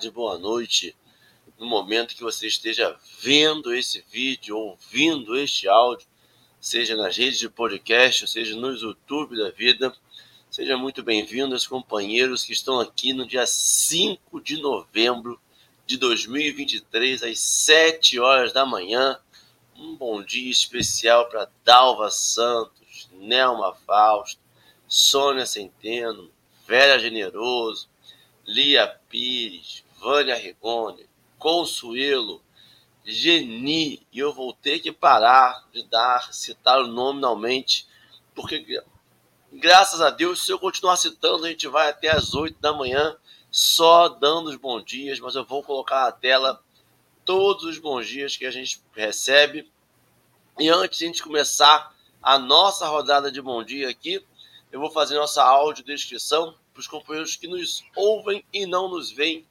tarde, boa noite. No momento que você esteja vendo esse vídeo, ouvindo este áudio, seja nas redes de podcast, seja no YouTube da vida, seja muito bem-vindo aos companheiros que estão aqui no dia 5 de novembro de 2023, às 7 horas da manhã. Um bom dia especial para Dalva Santos, Nelma Fausto, Sônia Centeno, Vera Generoso, Lia Pires, Vânia Rigoni, Consuelo, Geni, e eu vou ter que parar de dar, citar nominalmente, porque graças a Deus, se eu continuar citando, a gente vai até as 8 da manhã só dando os bons dias, mas eu vou colocar na tela todos os bons dias que a gente recebe. E antes de a gente começar a nossa rodada de bom dia aqui, eu vou fazer nossa audiodescrição para os companheiros que nos ouvem e não nos veem.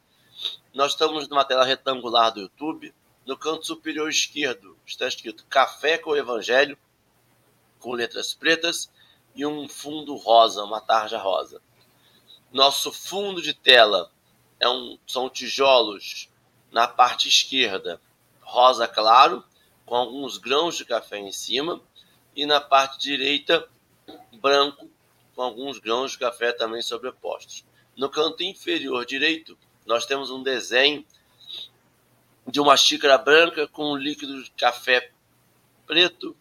Nós estamos numa tela retangular do YouTube. No canto superior esquerdo está escrito Café com o Evangelho, com letras pretas e um fundo rosa, uma tarja rosa. Nosso fundo de tela é um, são tijolos na parte esquerda, rosa claro, com alguns grãos de café em cima, e na parte direita, branco, com alguns grãos de café também sobrepostos. No canto inferior direito, nós temos um desenho de uma xícara branca com um líquido de café preto,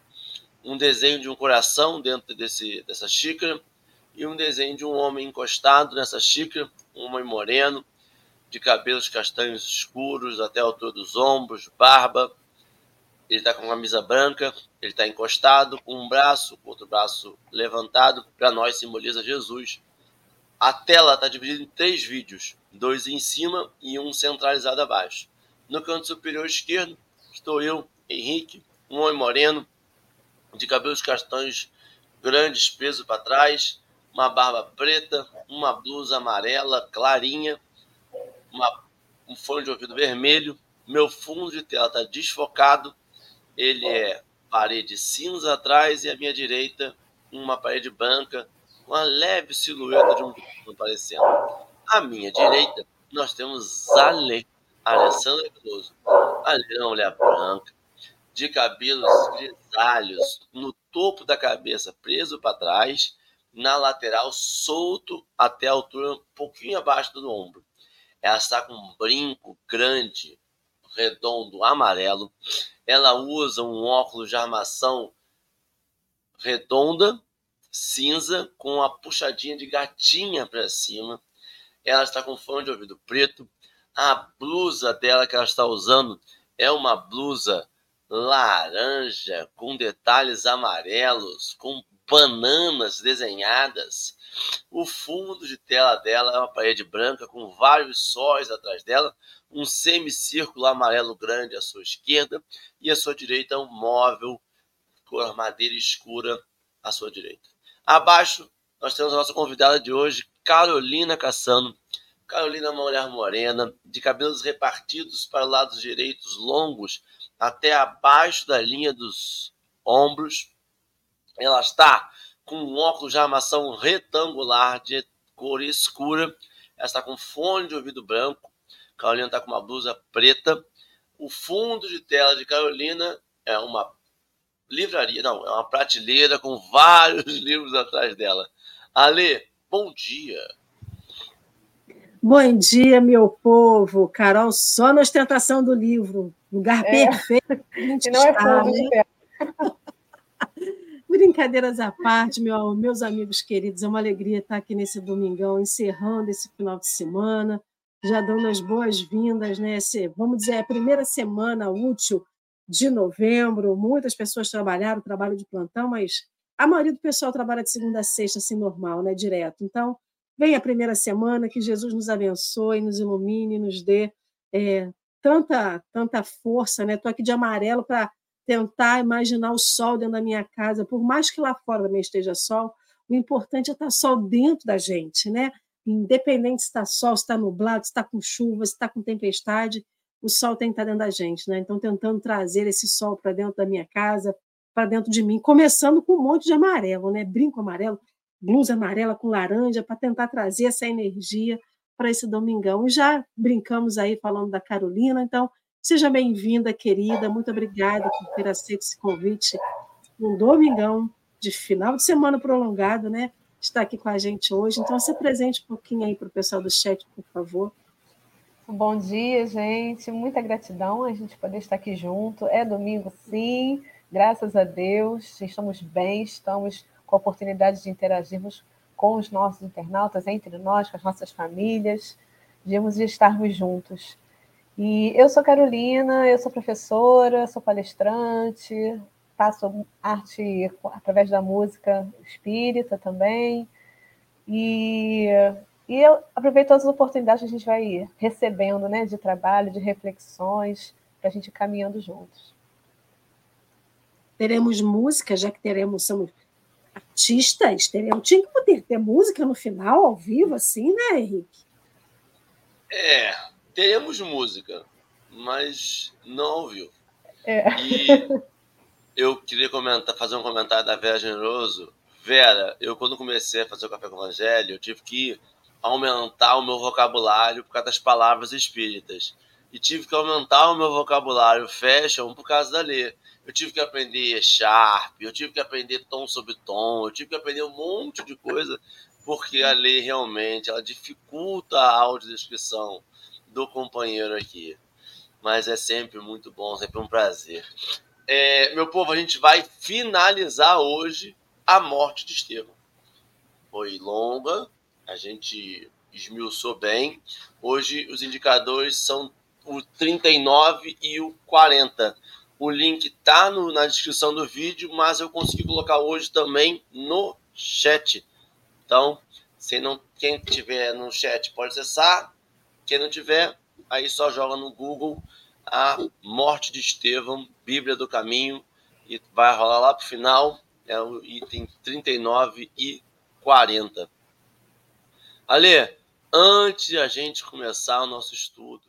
um desenho de um coração dentro desse, dessa xícara e um desenho de um homem encostado nessa xícara, um homem moreno, de cabelos castanhos escuros até a altura dos ombros, barba, ele está com uma camisa branca, ele está encostado com um braço, outro braço levantado, para nós simboliza Jesus. A tela está dividida em três vídeos, dois em cima e um centralizado abaixo. No canto superior esquerdo estou eu, Henrique, um homem moreno, de cabelos castanhos grandes, preso para trás, uma barba preta, uma blusa amarela clarinha, uma, um fone de ouvido vermelho. Meu fundo de tela está desfocado ele é parede cinza atrás e à minha direita uma parede branca com a leve silhueta de um bicho aparecendo. À minha direita nós temos Ale, Alessandra Closo. Ale é uma mulher branca, de cabelos grisalhos, no topo da cabeça preso para trás, na lateral solto até a altura um pouquinho abaixo do ombro. Ela está com um brinco grande, redondo, amarelo ela usa um óculos de armação redonda, cinza, com uma puxadinha de gatinha para cima. Ela está com fone de ouvido preto. A blusa dela que ela está usando é uma blusa laranja com detalhes amarelos, com bananas desenhadas. O fundo de tela dela é uma parede branca com vários sóis atrás dela, um semicírculo amarelo grande à sua esquerda e à sua direita um móvel cor madeira escura à sua direita. Abaixo nós temos a nossa convidada de hoje, Carolina Cassano. Carolina é uma mulher morena, de cabelos repartidos para os lados direitos longos até abaixo da linha dos ombros. Ela está com um óculos de armação retangular de cor escura. Ela está com fone de ouvido branco. Carolina está com uma blusa preta. O fundo de tela de Carolina é uma livraria, não, é uma prateleira com vários livros atrás dela. Ale, bom dia. Bom dia, meu povo. Carol, só na ostentação do livro. Lugar é. perfeito. E não é fundo de tela. Brincadeiras à parte, meu, meus amigos queridos, é uma alegria estar aqui nesse domingão, encerrando esse final de semana, já dando as boas-vindas, né? Esse, vamos dizer, é a primeira semana útil de novembro. Muitas pessoas trabalharam, trabalho de plantão, mas a maioria do pessoal trabalha de segunda a sexta, assim, normal, né? Direto. Então, vem a primeira semana, que Jesus nos abençoe, nos ilumine, nos dê é, tanta, tanta força, né? Estou aqui de amarelo para tentar imaginar o sol dentro da minha casa, por mais que lá fora também esteja sol, o importante é estar sol dentro da gente, né? Independente se está sol, se está nublado, se está com chuva, se está com tempestade, o sol tem que estar dentro da gente, né? Então, tentando trazer esse sol para dentro da minha casa, para dentro de mim, começando com um monte de amarelo, né? Brinco amarelo. blusa amarela com laranja, para tentar trazer essa energia para esse domingão. E já brincamos aí falando da Carolina, então seja bem-vinda, querida. Muito obrigada por ter aceito esse convite. Um domingão de final de semana prolongado, né? Está aqui com a gente hoje. Então, se presente um pouquinho aí para o pessoal do chat, por favor. Bom dia, gente. Muita gratidão a gente poder estar aqui junto. É domingo, sim. Graças a Deus. Estamos bem, estamos com a oportunidade de interagirmos com os nossos internautas, entre nós, com as nossas famílias, de estarmos juntos. E eu sou Carolina, eu sou professora, sou palestrante, faço arte através da música espírita também. E, e eu aproveito todas as oportunidades que a gente vai recebendo né, de trabalho, de reflexões, para a gente ir caminhando juntos. Teremos música, já que teremos, somos artistas, teremos, tinha que poder ter música no final, ao vivo, assim, né, Henrique? É, teremos música, mas não ao vivo. É. E eu queria comentar, fazer um comentário da Vera Generoso. Vera, eu quando comecei a fazer o Café com o Evangelho, eu tive que aumentar o meu vocabulário por causa das palavras espíritas. E tive que aumentar o meu vocabulário fashion por causa da lei. Eu tive que aprender sharp, eu tive que aprender tom sobre tom, eu tive que aprender um monte de coisa, porque a lei realmente ela dificulta a audiodescrição do companheiro aqui. Mas é sempre muito bom, sempre um prazer. É, meu povo, a gente vai finalizar hoje a morte de Estevão. Foi longa, a gente esmiuçou bem. Hoje os indicadores são o 39 e o 40. O link está na descrição do vídeo, mas eu consegui colocar hoje também no chat. Então, se não, quem tiver no chat pode acessar. Quem não tiver, aí só joga no Google a morte de Estevão, Bíblia do Caminho, e vai rolar lá para o final, é o item 39 e 40. Ale, antes de a gente começar o nosso estudo,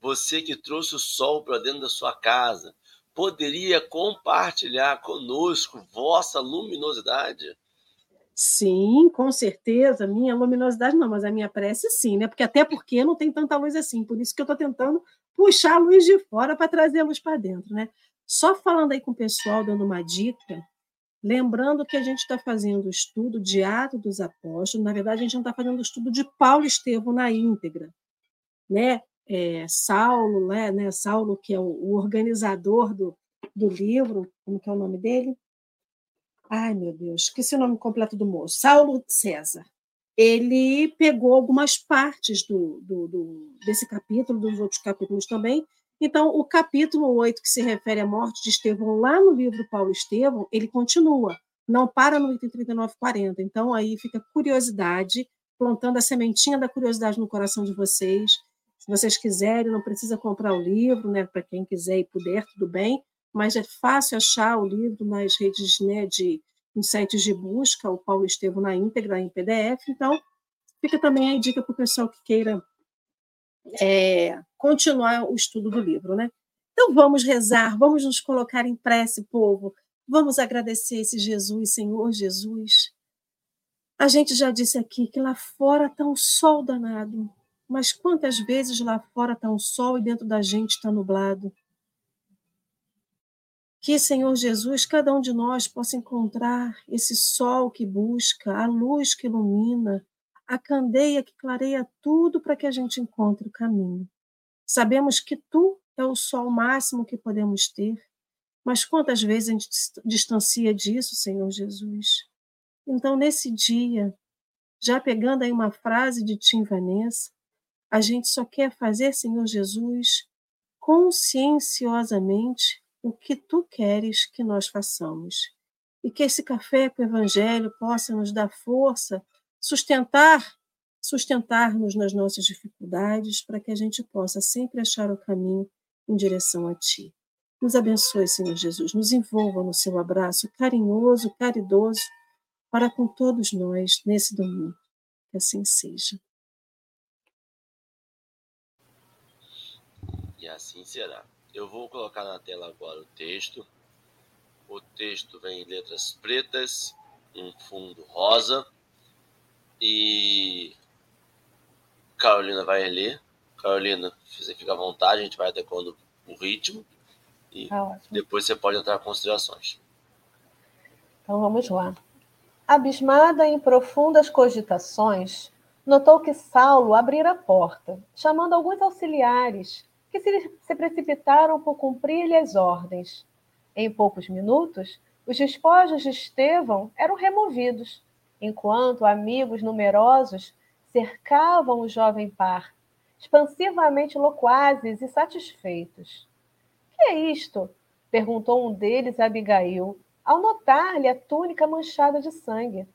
você que trouxe o sol para dentro da sua casa, poderia compartilhar conosco vossa luminosidade? Sim, com certeza. Minha luminosidade não, mas a minha prece sim, né? Porque até porque não tem tanta luz assim. Por isso que eu estou tentando puxar a luz de fora para trazer a luz para dentro, né? Só falando aí com o pessoal, dando uma dica, lembrando que a gente está fazendo o estudo de Atos dos Apóstolos, na verdade, a gente não está fazendo o estudo de Paulo Estevão na íntegra, né? É, Saulo, né, né, Saulo, que é o, o organizador do, do livro, como que é o nome dele? Ai, meu Deus, esqueci o nome completo do moço. Saulo César ele pegou algumas partes do, do, do, desse capítulo, dos outros capítulos também. Então, o capítulo 8, que se refere à morte de Estevão, lá no livro Paulo Estevão, ele continua, não para no item 39 40. Então, aí fica curiosidade, plantando a sementinha da curiosidade no coração de vocês. Se vocês quiserem, não precisa comprar o livro, né? Para quem quiser e puder, tudo bem. Mas é fácil achar o livro nas redes né, de em sites de busca, o Paulo Estevam na íntegra em PDF. Então, fica também a dica para o pessoal que queira é, continuar o estudo do livro, né? Então, vamos rezar, vamos nos colocar em prece, povo. Vamos agradecer esse Jesus, Senhor Jesus. A gente já disse aqui que lá fora está um sol danado, mas quantas vezes lá fora está um sol e dentro da gente está nublado? Que, Senhor Jesus, cada um de nós possa encontrar esse sol que busca, a luz que ilumina, a candeia que clareia tudo para que a gente encontre o caminho. Sabemos que tu é o sol máximo que podemos ter, mas quantas vezes a gente distancia disso, Senhor Jesus? Então, nesse dia, já pegando aí uma frase de Tim Vanessa, a gente só quer fazer, Senhor Jesus, conscienciosamente o que tu queres que nós façamos. E que esse café com o Evangelho possa nos dar força, sustentar, sustentar-nos nas nossas dificuldades, para que a gente possa sempre achar o caminho em direção a Ti. Nos abençoe, Senhor Jesus, nos envolva no seu abraço carinhoso, caridoso, para com todos nós nesse domingo. Que assim seja. E assim será. Eu vou colocar na tela agora o texto. O texto vem em letras pretas, um fundo rosa. E Carolina vai ler. Carolina, você fica à vontade, a gente vai adequando o ritmo. E ah, depois você pode entrar em considerações. Então vamos lá. Abismada em profundas cogitações, notou que Saulo abrira a porta, chamando alguns auxiliares, que se, se precipitaram por cumprir-lhe as ordens. Em poucos minutos, os despojos de Estevão eram removidos, enquanto amigos numerosos cercavam o jovem par, expansivamente loquazes e satisfeitos. Que é isto? perguntou um deles a Abigail, ao notar-lhe a túnica manchada de sangue.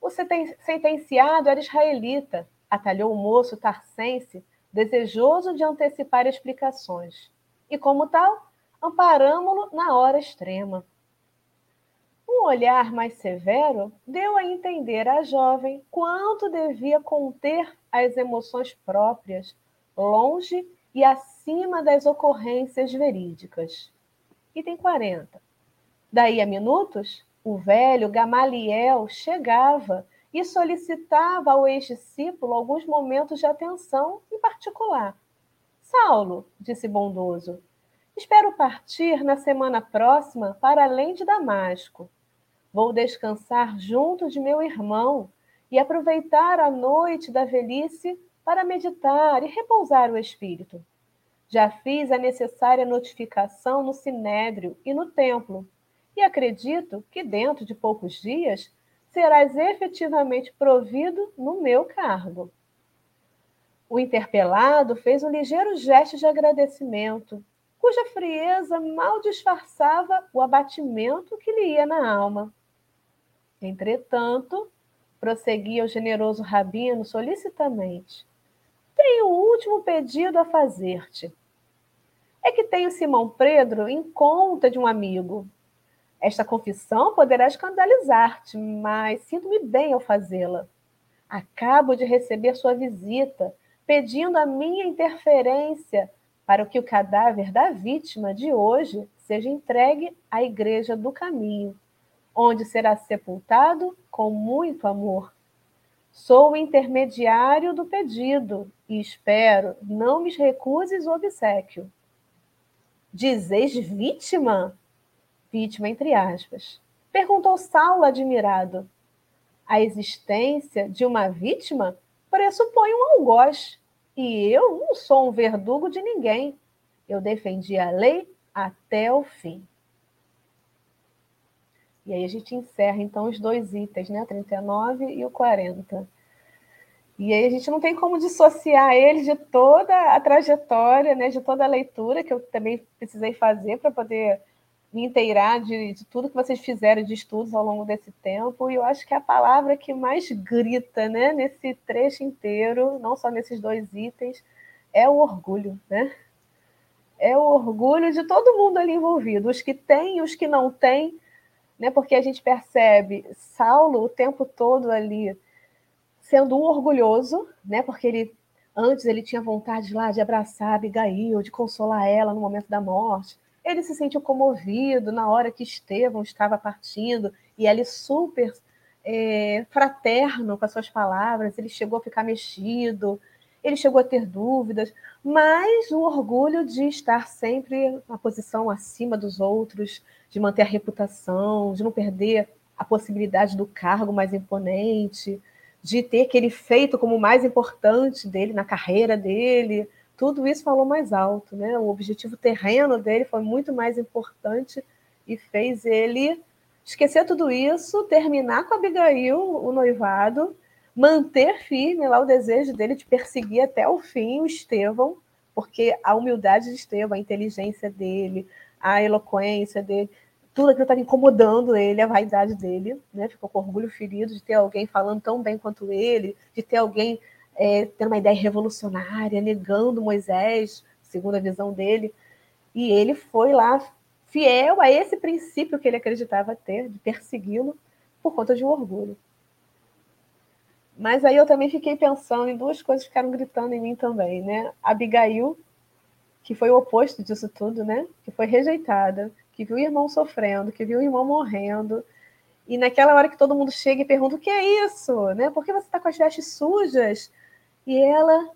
O sentenciado era israelita, atalhou o moço tarcense, desejoso de antecipar explicações. E, como tal, amparamo-lo na hora extrema. Um olhar mais severo deu a entender à jovem quanto devia conter as emoções próprias, longe e acima das ocorrências verídicas. Item 40. Daí a minutos, o velho Gamaliel chegava e solicitava ao ex-discípulo alguns momentos de atenção em particular. Saulo, disse bondoso, espero partir na semana próxima para além de Damasco. Vou descansar junto de meu irmão e aproveitar a noite da velhice para meditar e repousar o espírito. Já fiz a necessária notificação no sinédrio e no templo, e acredito que dentro de poucos dias serás efetivamente provido no meu cargo. O interpelado fez um ligeiro gesto de agradecimento, cuja frieza mal disfarçava o abatimento que lhe ia na alma. Entretanto, prosseguia o generoso rabino solicitamente, tenho um último pedido a fazer-te. É que tenho Simão Pedro em conta de um amigo. Esta confissão poderá escandalizar-te, mas sinto-me bem ao fazê-la. Acabo de receber sua visita, pedindo a minha interferência para que o cadáver da vítima de hoje seja entregue à Igreja do Caminho onde será sepultado com muito amor. Sou o intermediário do pedido e espero não me recuses o obsequio. Dizeis vítima? Vítima, entre aspas. Perguntou Saulo admirado. A existência de uma vítima pressupõe um algoz, e eu não sou um verdugo de ninguém. Eu defendi a lei até o fim. E aí a gente encerra, então, os dois itens, né? 39 e o 40. E aí a gente não tem como dissociar eles de toda a trajetória, né? De toda a leitura que eu também precisei fazer para poder me inteirar de, de, tudo que vocês fizeram de estudos ao longo desse tempo. E eu acho que a palavra que mais grita, né? Nesse trecho inteiro, não só nesses dois itens, é o orgulho, né? É o orgulho de todo mundo ali envolvido, os que têm os que não têm, né? Porque a gente percebe Saulo o tempo todo ali sendo orgulhoso, né? Porque ele antes ele tinha vontade lá de abraçar Abigail, de consolar ela no momento da morte. Ele se sentiu comovido na hora que Estevão estava partindo e ele super é, fraterno com as suas palavras. Ele chegou a ficar mexido, ele chegou a ter dúvidas, mas o orgulho de estar sempre na posição acima dos outros, de manter a reputação, de não perder a possibilidade do cargo mais imponente, de ter aquele feito como mais importante dele na carreira dele. Tudo isso falou mais alto, né? O objetivo terreno dele foi muito mais importante e fez ele esquecer tudo isso, terminar com Abigail o noivado, manter firme lá o desejo dele de perseguir até o fim o Estevão, porque a humildade de Estevão, a inteligência dele, a eloquência dele, tudo aquilo estava incomodando ele, a vaidade dele, né? Ficou com orgulho ferido de ter alguém falando tão bem quanto ele, de ter alguém é, tendo uma ideia revolucionária, negando Moisés, segundo a visão dele. E ele foi lá fiel a esse princípio que ele acreditava ter, de persegui-lo, por conta de um orgulho. Mas aí eu também fiquei pensando em duas coisas que ficaram gritando em mim também, né? Abigail, que foi o oposto disso tudo, né? Que foi rejeitada, que viu o irmão sofrendo, que viu o irmão morrendo, E naquela hora que todo mundo chega e pergunta o que é isso, né? Por que você está com as vestes sujas? E ela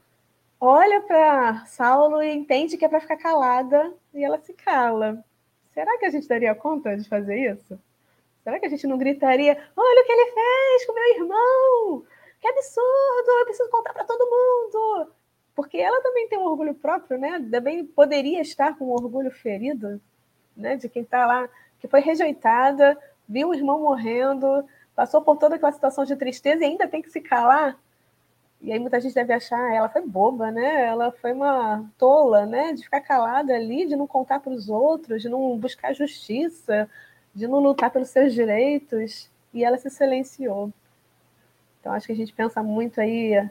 olha para Saulo e entende que é para ficar calada e ela se cala. Será que a gente daria conta de fazer isso? Será que a gente não gritaria: olha o que ele fez com meu irmão? Que absurdo! Eu preciso contar para todo mundo. Porque ela também tem um orgulho próprio, né? Também poderia estar com um orgulho ferido, né? De quem está lá, que foi rejeitada, viu o irmão morrendo, passou por toda aquela situação de tristeza e ainda tem que se calar. E aí muita gente deve achar, ah, ela foi boba, né? Ela foi uma tola, né? De ficar calada ali, de não contar para os outros, de não buscar justiça, de não lutar pelos seus direitos. E ela se silenciou. Então acho que a gente pensa muito aí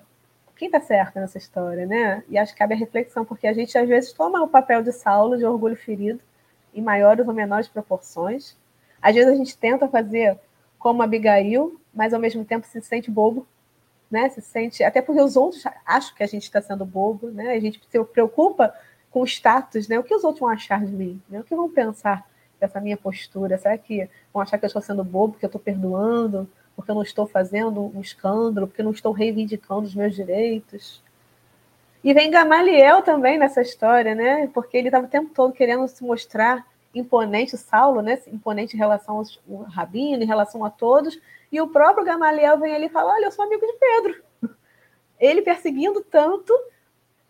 quem está certo nessa história, né? E acho que cabe a reflexão, porque a gente às vezes toma o papel de Saulo, de orgulho ferido, em maiores ou menores proporções. Às vezes a gente tenta fazer como Abigail, mas ao mesmo tempo se sente bobo, né? Se sente, até porque os outros acham que a gente está sendo bobo, né? A gente se preocupa com o status, né? O que os outros vão achar de mim? Né? O que vão pensar dessa minha postura? Será que vão achar que eu estou sendo bobo, que eu estou perdoando, porque eu não estou fazendo um escândalo, porque eu não estou reivindicando os meus direitos? E vem Gamaliel também nessa história, né? Porque ele estava o tempo todo querendo se mostrar imponente, Saulo, né? Imponente em relação ao rabino, em relação a todos. E o próprio Gamaliel vem ali e fala: Olha, eu sou amigo de Pedro. Ele perseguindo tanto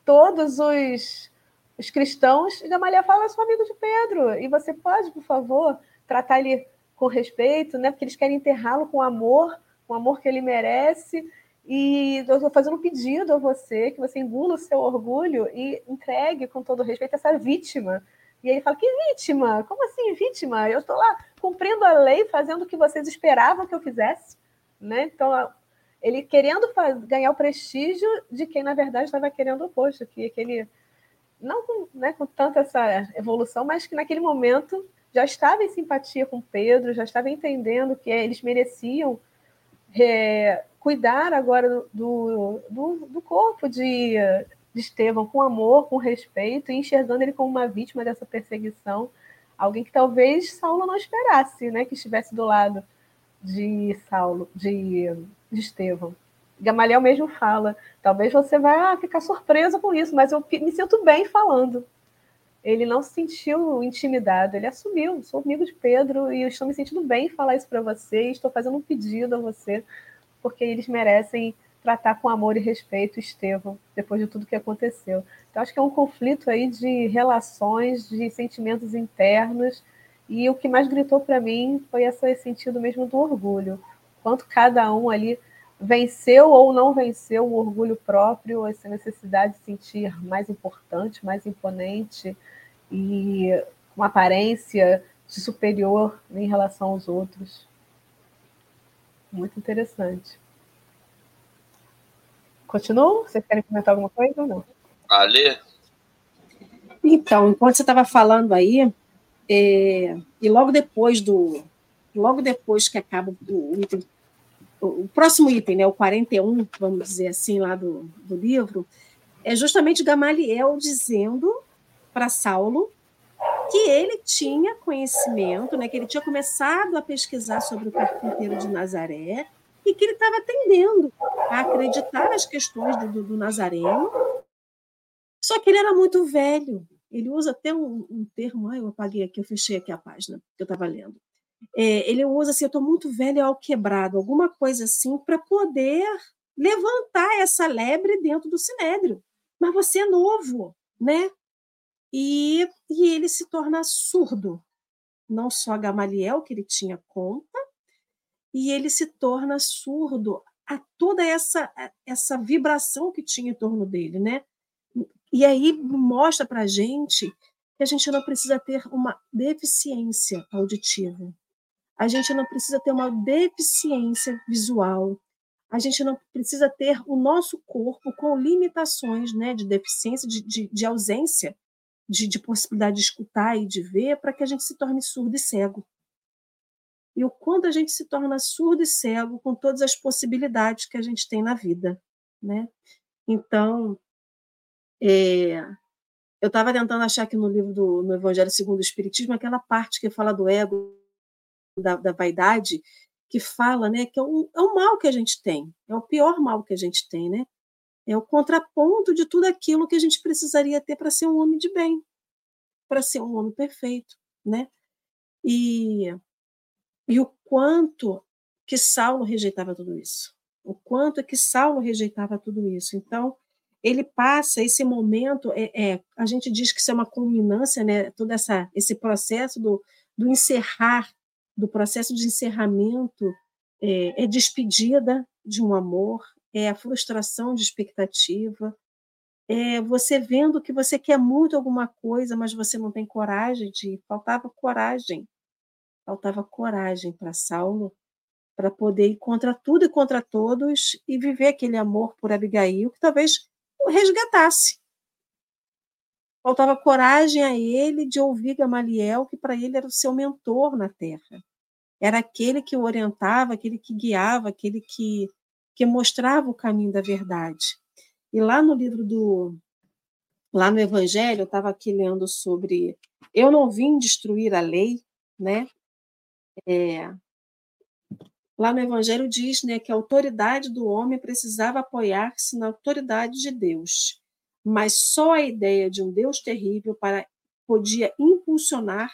todos os, os cristãos, e Gamaliel fala: Eu sou amigo de Pedro. E você pode, por favor, tratar ele com respeito, né? Porque eles querem enterrá-lo com amor, com o amor que ele merece. E eu estou fazendo um pedido a você que você engula o seu orgulho e entregue com todo respeito essa vítima. E ele fala: Que vítima? Como assim, vítima? Eu estou lá cumprindo a lei, fazendo o que vocês esperavam que eu fizesse. Né? Então, ele querendo ganhar o prestígio de quem, na verdade, estava querendo o oposto, que aquele. Não com, né, com tanta essa evolução, mas que naquele momento já estava em simpatia com Pedro, já estava entendendo que eles mereciam é, cuidar agora do, do, do corpo de, de Estevão com amor, com respeito, e enxergando ele como uma vítima dessa perseguição, alguém que talvez Saulo não esperasse, né, que estivesse do lado de Saulo, de, de Estevão. Gamaliel mesmo fala, talvez você vá ficar surpresa com isso, mas eu me sinto bem falando. Ele não se sentiu intimidado, ele assumiu, sou amigo de Pedro e eu estou me sentindo bem em falar isso para você, estou fazendo um pedido a você porque eles merecem tratar com amor e respeito Estevão, depois de tudo que aconteceu. Então, acho que é um conflito aí de relações, de sentimentos internos, e o que mais gritou para mim foi esse sentido mesmo do orgulho. Quanto cada um ali venceu ou não venceu o orgulho próprio, essa necessidade de sentir mais importante, mais imponente e uma aparência de superior em relação aos outros. Muito interessante. Continuo? Vocês querem comentar alguma coisa ou não? Ale? Então, enquanto você estava falando aí, é, e logo depois do. Logo depois que acaba o item, o próximo item, né, o 41, vamos dizer assim, lá do, do livro, é justamente Gamaliel dizendo para Saulo que ele tinha conhecimento, né, que ele tinha começado a pesquisar sobre o carpinteiro de Nazaré e que ele estava tendendo a acreditar nas questões do, do, do, Nazareno, só que ele era muito velho. Ele usa até um, um termo, ah, eu apaguei aqui, eu fechei aqui a página que eu estava lendo. É, ele usa assim, eu estou muito velho ao quebrado, alguma coisa assim, para poder levantar essa lebre dentro do sinédrio. Mas você é novo, né? E, e ele se torna surdo. Não só Gamaliel, que ele tinha conta, e ele se torna surdo a toda essa, essa vibração que tinha em torno dele, né? E aí mostra para a gente que a gente não precisa ter uma deficiência auditiva. A gente não precisa ter uma deficiência visual. A gente não precisa ter o nosso corpo com limitações né, de deficiência, de, de, de ausência de, de possibilidade de escutar e de ver para que a gente se torne surdo e cego. E o quanto a gente se torna surdo e cego com todas as possibilidades que a gente tem na vida, né? Então, é, eu estava tentando achar aqui no livro do no Evangelho segundo o Espiritismo aquela parte que fala do ego, da, da vaidade, que fala né, que é o, é o mal que a gente tem, é o pior mal que a gente tem, né? É o contraponto de tudo aquilo que a gente precisaria ter para ser um homem de bem, para ser um homem perfeito, né? E, e o quanto que Saulo rejeitava tudo isso. O quanto é que Saulo rejeitava tudo isso. Então, ele passa esse momento, é, é, a gente diz que isso é uma culminância, né? Todo essa, esse processo do, do encerrar, do processo de encerramento, é, é despedida de um amor, é a frustração de expectativa, é você vendo que você quer muito alguma coisa, mas você não tem coragem de. Faltava coragem, faltava coragem para Saulo para poder ir contra tudo e contra todos e viver aquele amor por Abigail que talvez o resgatasse. Faltava coragem a ele de ouvir Gamaliel, que para ele era o seu mentor na terra. Era aquele que o orientava, aquele que guiava, aquele que, que mostrava o caminho da verdade. E lá no livro do. Lá no Evangelho, eu estava aqui lendo sobre. Eu não vim destruir a lei, né? É, lá no Evangelho diz né, que a autoridade do homem precisava apoiar-se na autoridade de Deus, mas só a ideia de um Deus terrível para, podia impulsionar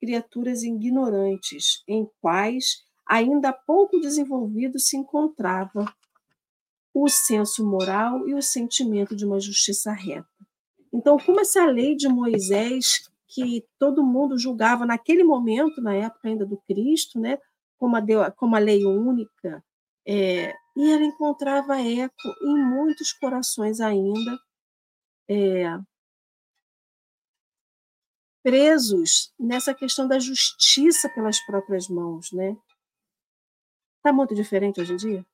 criaturas ignorantes, em quais ainda pouco desenvolvido se encontrava o senso moral e o sentimento de uma justiça reta. Então, como essa lei de Moisés, que todo mundo julgava naquele momento, na época ainda do Cristo, né, como a, deu, como a lei única, é, e ela encontrava eco em muitos corações ainda, é, presos nessa questão da justiça pelas próprias mãos, né? Está muito diferente hoje em dia?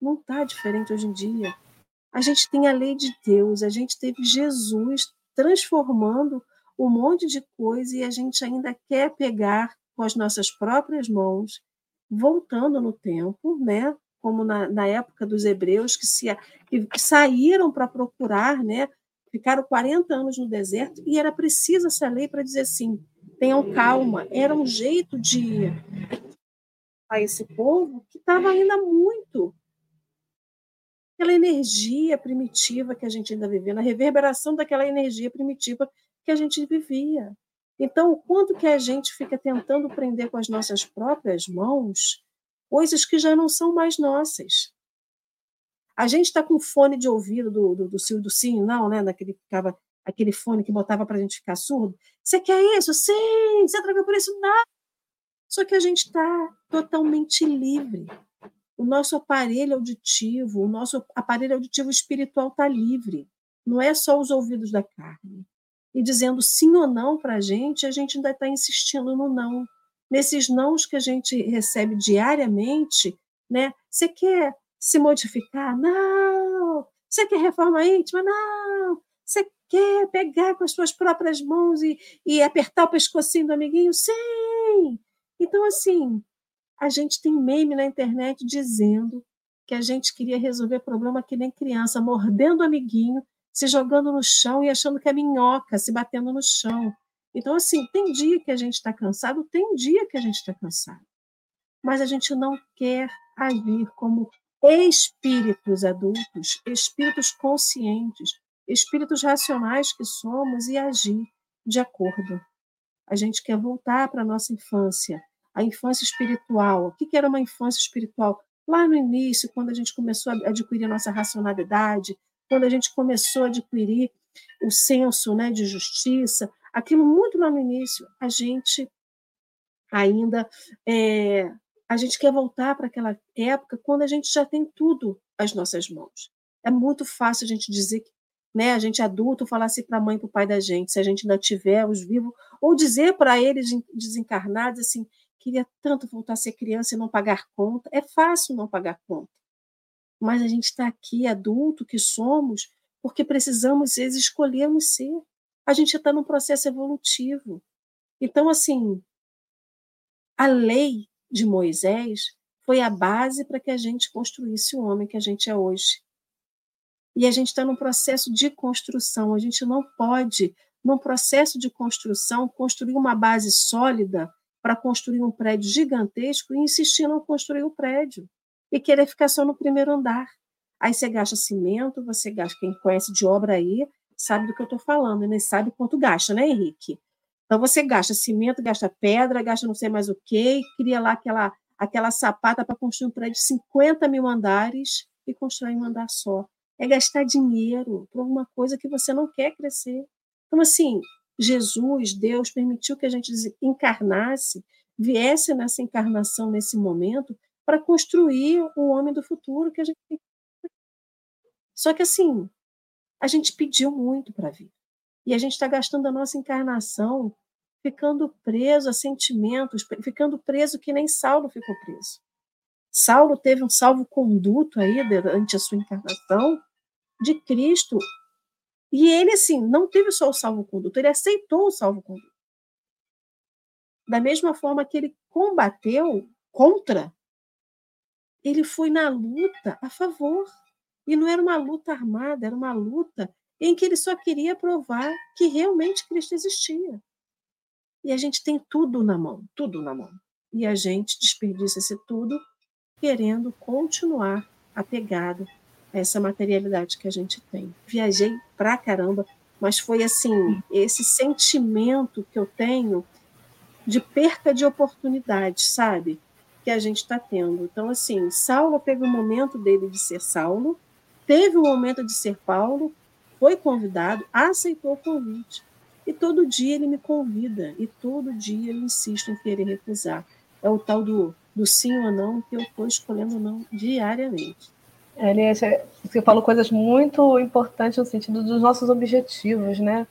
Não está diferente hoje em dia. A gente tem a lei de Deus, a gente teve Jesus transformando um monte de coisa e a gente ainda quer pegar com as nossas próprias mãos, voltando no tempo, né? como na, na época dos hebreus, que, se, que, saíram para procurar, né? ficaram 40 anos no deserto, e era preciso essa lei para dizer assim: tenham calma. Era um jeito de a esse povo que estava ainda muito aquela energia primitiva que a gente ainda vivia, na reverberação daquela energia primitiva que a gente vivia. Então, o quanto que a gente fica tentando prender com as nossas próprias mãos coisas que já não são mais nossas. A gente está com fone de ouvido do, do, do Silvio do Sim, não, né? Daquele ficava aquele fone que botava para a gente ficar surdo. Você quer isso? Sim! Você troca por isso? Não! Só que a gente está totalmente livre. O nosso aparelho auditivo, o nosso aparelho auditivo espiritual está livre. Não é só os ouvidos da carne e dizendo sim ou não para a gente, a gente ainda está insistindo no não. Nesses nãos que a gente recebe diariamente, né? Você quer se modificar? Não! Você quer reforma íntima? Não! Você quer pegar com as suas próprias mãos e, e apertar o pescocinho do amiguinho? Sim! Então, assim, a gente tem meme na internet dizendo que a gente queria resolver problema que nem criança, mordendo o amiguinho se jogando no chão e achando que é minhoca, se batendo no chão. Então, assim, tem dia que a gente está cansado, tem dia que a gente está cansado. Mas a gente não quer agir como espíritos adultos, espíritos conscientes, espíritos racionais que somos e agir de acordo. A gente quer voltar para a nossa infância, a infância espiritual. O que era uma infância espiritual? Lá no início, quando a gente começou a adquirir a nossa racionalidade, quando a gente começou a adquirir o senso né, de justiça, aquilo muito lá no início, a gente ainda é, a gente quer voltar para aquela época quando a gente já tem tudo às nossas mãos. É muito fácil a gente dizer que né, a gente adulto falar assim para a mãe e para o pai da gente, se a gente ainda tiver os vivos, ou dizer para eles desencarnados assim, queria tanto voltar a ser criança e não pagar conta. É fácil não pagar conta mas a gente está aqui, adulto que somos, porque precisamos, às vezes, escolhermos ser. A gente está num processo evolutivo. Então, assim, a lei de Moisés foi a base para que a gente construísse o homem que a gente é hoje. E a gente está num processo de construção. A gente não pode, num processo de construção, construir uma base sólida para construir um prédio gigantesco e insistir em não construir o prédio e querer ficar só no primeiro andar. Aí você gasta cimento, você gasta, quem conhece de obra aí, sabe do que eu estou falando, né? sabe quanto gasta, né, Henrique? Então você gasta cimento, gasta pedra, gasta não sei mais o quê, cria lá aquela, aquela sapata para construir um prédio de 50 mil andares e constrói um andar só. É gastar dinheiro por uma coisa que você não quer crescer. Então, assim, Jesus, Deus, permitiu que a gente encarnasse, viesse nessa encarnação, nesse momento, para construir o homem do futuro que a gente. Só que, assim, a gente pediu muito para vir. E a gente está gastando a nossa encarnação ficando preso a sentimentos, ficando preso que nem Saulo ficou preso. Saulo teve um salvo-conduto aí durante a sua encarnação de Cristo. E ele, assim, não teve só o salvo-conduto, ele aceitou o salvo-conduto. Da mesma forma que ele combateu contra, ele foi na luta a favor. E não era uma luta armada, era uma luta em que ele só queria provar que realmente Cristo existia. E a gente tem tudo na mão, tudo na mão. E a gente desperdiça esse tudo querendo continuar apegado essa materialidade que a gente tem. Viajei pra caramba, mas foi assim, esse sentimento que eu tenho de perca de oportunidade, sabe? Que a gente está tendo. Então, assim, Saulo teve o momento dele de ser Saulo, teve o momento de ser Paulo, foi convidado, aceitou o convite. E todo dia ele me convida, e todo dia eu insisto em querer recusar. É o tal do, do sim ou não que eu estou escolhendo não diariamente. Elias, você falou coisas muito importantes no sentido dos nossos objetivos, né?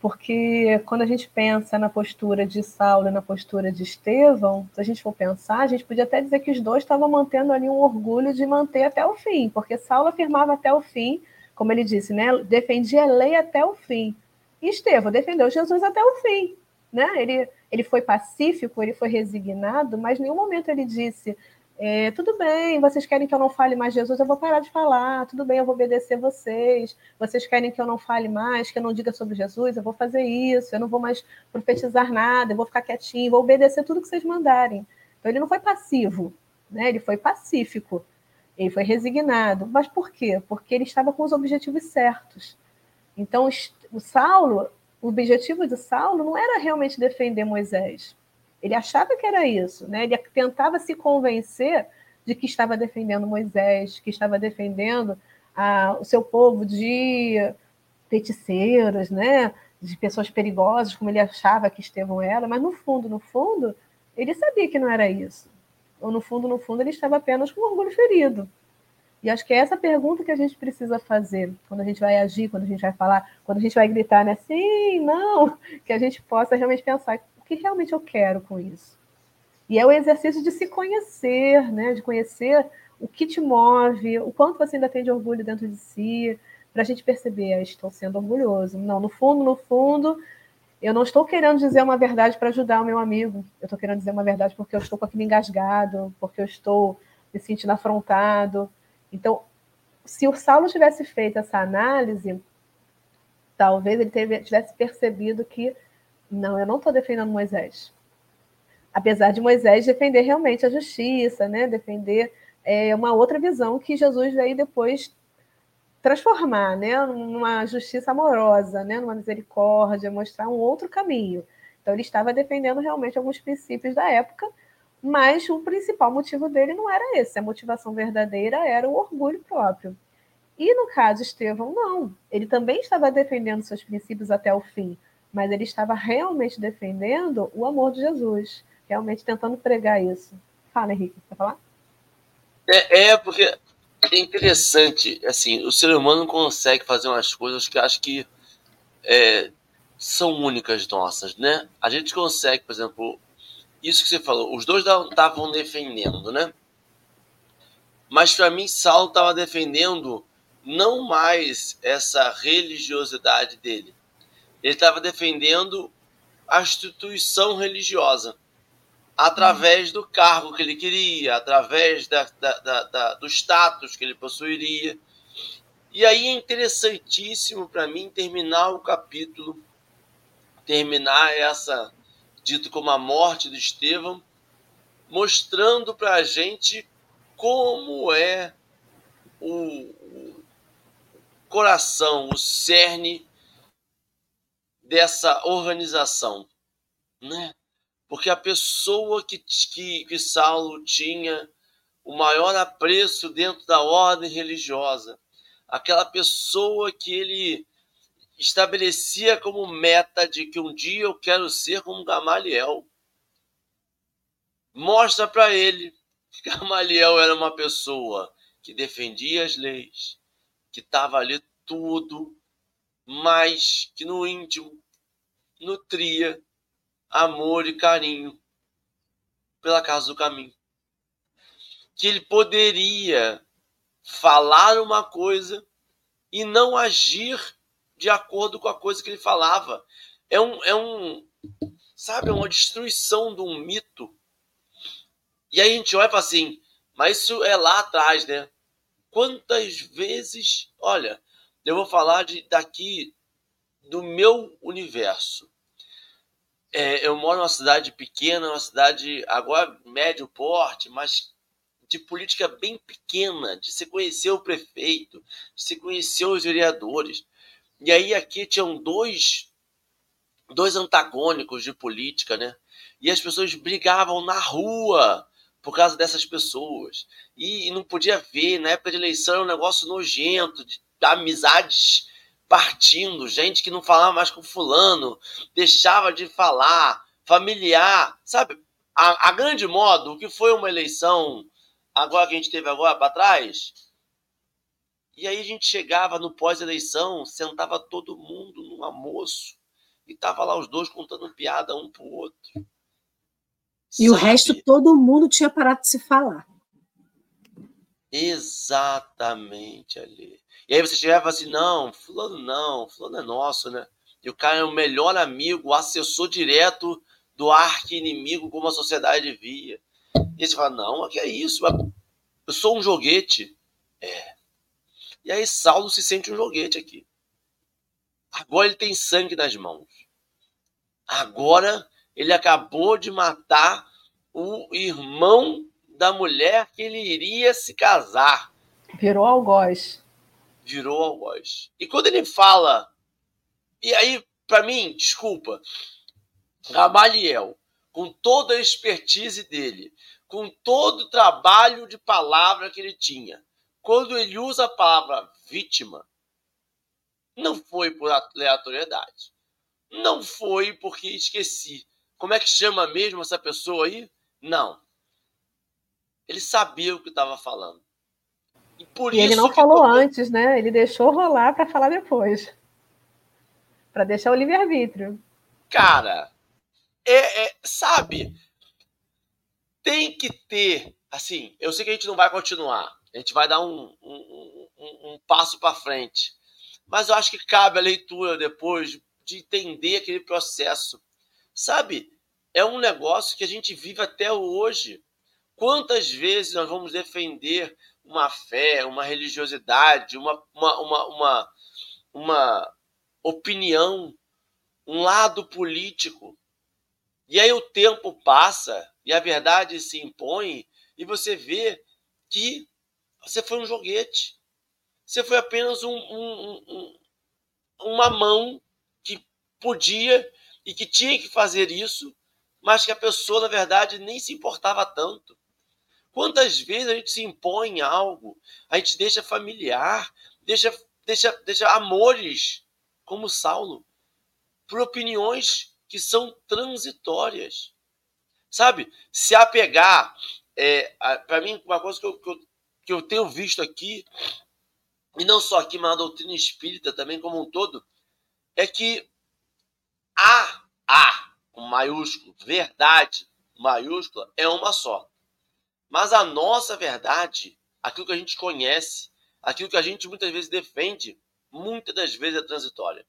Porque quando a gente pensa na postura de Saulo e na postura de Estevão, se a gente for pensar, a gente podia até dizer que os dois estavam mantendo ali um orgulho de manter até o fim, porque Saulo afirmava até o fim, como ele disse, né? Defendia a lei até o fim. E Estevão defendeu Jesus até o fim, né? Ele, ele foi pacífico, ele foi resignado, mas em nenhum momento ele disse: é, tudo bem, vocês querem que eu não fale mais Jesus, eu vou parar de falar, tudo bem, eu vou obedecer vocês. Vocês querem que eu não fale mais, que eu não diga sobre Jesus, eu vou fazer isso, eu não vou mais profetizar nada, eu vou ficar quietinho, vou obedecer tudo que vocês mandarem. Então ele não foi passivo, né? ele foi pacífico. Ele foi resignado. Mas por quê? Porque ele estava com os objetivos certos. Então, o Saulo, o objetivo de Saulo não era realmente defender Moisés. Ele achava que era isso, né? Ele tentava se convencer de que estava defendendo Moisés, que estava defendendo a, o seu povo de feiticeiros, né? De pessoas perigosas, como ele achava que Estevão era, mas no fundo, no fundo, ele sabia que não era isso ou no fundo, no fundo, ele estava apenas com orgulho ferido. E acho que é essa pergunta que a gente precisa fazer quando a gente vai agir, quando a gente vai falar, quando a gente vai gritar, né? Sim, não, que a gente possa realmente pensar que realmente eu quero com isso. E é o exercício de se conhecer, né? De conhecer o que te move, o quanto você ainda tem de orgulho dentro de si, para a gente perceber, ah, estou sendo orgulhoso. Não, no fundo, no fundo, eu não estou querendo dizer uma verdade para ajudar o meu amigo. Eu estou querendo dizer uma verdade porque eu estou com aquilo engasgado, porque eu estou me sentindo afrontado. Então, se o Saulo tivesse feito essa análise, talvez ele tivesse percebido que não, eu não estou defendendo Moisés. Apesar de Moisés defender realmente a justiça, né? defender é, uma outra visão que Jesus veio depois transformar, né, numa justiça amorosa, né, numa misericórdia, mostrar um outro caminho. Então ele estava defendendo realmente alguns princípios da época, mas o principal motivo dele não era esse, a motivação verdadeira era o orgulho próprio. E no caso Estevão, não. Ele também estava defendendo seus princípios até o fim, mas ele estava realmente defendendo o amor de Jesus, realmente tentando pregar isso. Fala, Henrique, quer falar? É, é porque é interessante, assim, o ser humano consegue fazer umas coisas que acho que é, são únicas nossas, né? A gente consegue, por exemplo, isso que você falou, os dois estavam defendendo, né? Mas para mim, Saulo estava defendendo não mais essa religiosidade dele. Ele estava defendendo a instituição religiosa através do cargo que ele queria, através da, da, da, do status que ele possuiria. E aí é interessantíssimo para mim terminar o capítulo, terminar essa dito como a morte de Estevão, mostrando para a gente como é o coração, o cerne dessa organização, né? Porque a pessoa que, que, que Saulo tinha o maior apreço dentro da ordem religiosa, aquela pessoa que ele estabelecia como meta de que um dia eu quero ser como Gamaliel. Mostra para ele que Gamaliel era uma pessoa que defendia as leis, que estava ali tudo, mas que no íntimo nutria amor e carinho pela casa do caminho. Que ele poderia falar uma coisa e não agir de acordo com a coisa que ele falava. É um, é um sabe, é uma destruição de um mito. E aí a gente olha e fala assim, mas isso é lá atrás, né? Quantas vezes, olha, eu vou falar de, daqui do meu universo. É, eu moro numa cidade pequena, uma cidade agora médio porte, mas de política bem pequena, de se conhecer o prefeito, de se conhecer os vereadores. E aí aqui tinham dois, dois antagônicos de política, né? E as pessoas brigavam na rua por causa dessas pessoas. E, e não podia ver, na época de eleição era um negócio nojento, de, amizades partindo, gente que não falava mais com fulano, deixava de falar, familiar, sabe? A, a grande modo, o que foi uma eleição agora que a gente teve agora para trás, e aí a gente chegava no pós-eleição, sentava todo mundo num almoço e tava lá os dois contando piada um pro outro. E Sabe? o resto todo mundo tinha parado de se falar. Exatamente ali. E aí você chegava e falava assim: não, fulano não, fulano é nosso, né? E o cara é o melhor amigo, o assessor direto do arqui-inimigo, como a sociedade via. E você fala: não, que é isso? Eu sou um joguete. É. E aí Saulo se sente um joguete aqui. Agora ele tem sangue nas mãos. Agora ele acabou de matar o irmão da mulher que ele iria se casar. Virou algoz virou algoz. E quando ele fala, e aí, para mim, desculpa, Gamaliel, com toda a expertise dele, com todo o trabalho de palavra que ele tinha, quando ele usa a palavra vítima, não foi por aleatoriedade. Não foi porque esqueci. Como é que chama mesmo essa pessoa aí? Não. Ele sabia o que estava falando. E, por e ele não falou antes, né? Ele deixou rolar para falar depois. Para deixar o livre-arbítrio. Cara, é, é, sabe, tem que ter. Assim, eu sei que a gente não vai continuar. A gente vai dar um, um, um, um passo para frente. Mas eu acho que cabe a leitura depois de entender aquele processo. Sabe, é um negócio que a gente vive até hoje. Quantas vezes nós vamos defender uma fé, uma religiosidade, uma, uma, uma, uma, uma opinião, um lado político. E aí o tempo passa e a verdade se impõe e você vê que você foi um joguete. Você foi apenas um, um, um, uma mão que podia e que tinha que fazer isso, mas que a pessoa, na verdade, nem se importava tanto. Quantas vezes a gente se impõe algo, a gente deixa familiar, deixa, deixa, deixa amores, como Saulo, por opiniões que são transitórias. Sabe? Se apegar, é, para mim, uma coisa que eu, que eu, que eu tenho visto aqui, e não só aqui, mas na doutrina espírita também como um todo, é que a, a, com maiúsculo, verdade maiúscula, é uma só. Mas a nossa verdade, aquilo que a gente conhece, aquilo que a gente muitas vezes defende, muitas das vezes é transitória.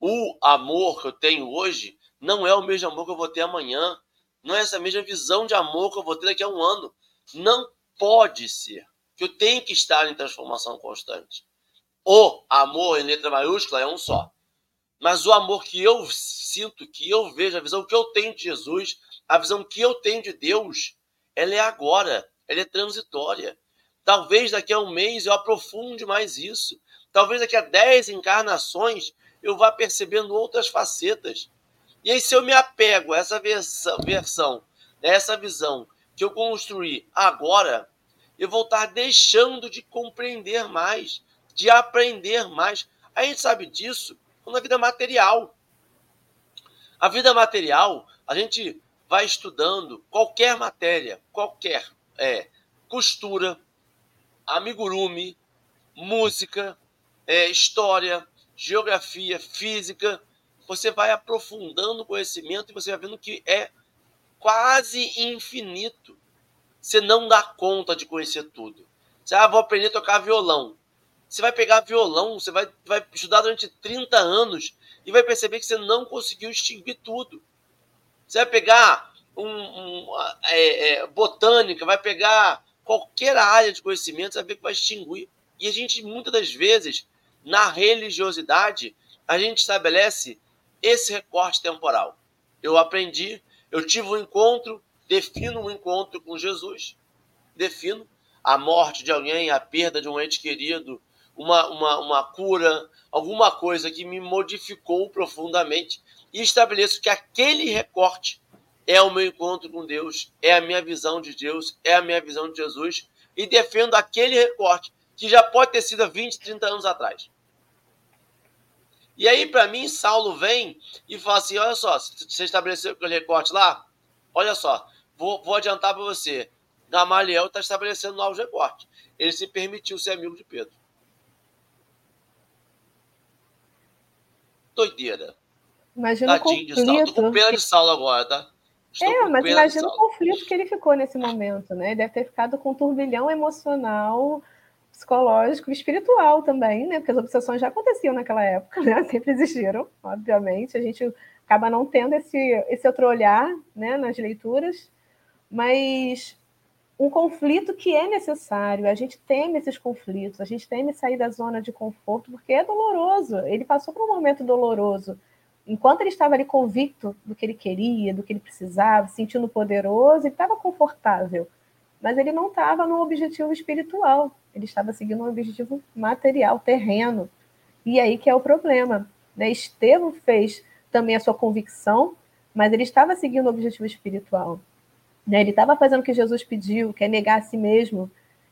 O amor que eu tenho hoje não é o mesmo amor que eu vou ter amanhã. Não é essa mesma visão de amor que eu vou ter daqui a um ano. Não pode ser. Que eu tenho que estar em transformação constante. O amor em letra maiúscula é um só. mas o amor que eu sinto, que eu vejo, a visão que eu tenho de Jesus, a visão que eu tenho de Deus, ela é agora, ela é transitória. Talvez daqui a um mês eu aprofunde mais isso. Talvez daqui a dez encarnações eu vá percebendo outras facetas. E aí, se eu me apego a essa versão, versão né, essa visão que eu construí agora, eu vou estar deixando de compreender mais, de aprender mais. A gente sabe disso na vida material. A vida material, a gente vai estudando qualquer matéria, qualquer é, costura, amigurumi, música, é, história, geografia, física. Você vai aprofundando o conhecimento e você vai vendo que é quase infinito. Você não dá conta de conhecer tudo. Você ah, vou aprender a tocar violão. Você vai pegar violão, você vai, vai estudar durante 30 anos e vai perceber que você não conseguiu extinguir tudo. Você vai pegar um, um é, é, botânica, vai pegar qualquer área de conhecimento, você vai ver que vai extinguir. E a gente, muitas das vezes, na religiosidade, a gente estabelece esse recorte temporal. Eu aprendi, eu tive um encontro, defino um encontro com Jesus, defino a morte de alguém, a perda de um ente querido, uma, uma, uma cura, alguma coisa que me modificou profundamente e estabeleço que aquele recorte é o meu encontro com Deus, é a minha visão de Deus, é a minha visão de Jesus, e defendo aquele recorte que já pode ter sido há 20, 30 anos atrás. E aí, para mim, Saulo vem e fala assim: olha só, você estabeleceu aquele recorte lá? Olha só, vou, vou adiantar para você. Gamaliel está estabelecendo novos recortes. Ele se permitiu ser amigo de Pedro. Doideira. Imagina Tadinho o conflito. Estou com pena de Saulo agora, tá? Estou é, mas imagina o conflito que ele ficou nesse momento, né? Ele deve ter ficado com um turbilhão emocional, psicológico e espiritual também, né? Porque as obsessões já aconteciam naquela época, né? Sempre existiram, obviamente. A gente acaba não tendo esse, esse outro olhar né, nas leituras, mas um conflito que é necessário. A gente teme esses conflitos, a gente teme sair da zona de conforto, porque é doloroso. Ele passou por um momento doloroso enquanto ele estava ali convicto do que ele queria, do que ele precisava, sentindo poderoso, ele estava confortável. Mas ele não estava no objetivo espiritual, ele estava seguindo um objetivo material, terreno. E aí que é o problema. Né? Estevão fez também a sua convicção, mas ele estava seguindo o objetivo espiritual. Né? Ele estava fazendo o que Jesus pediu, que é negar a si mesmo.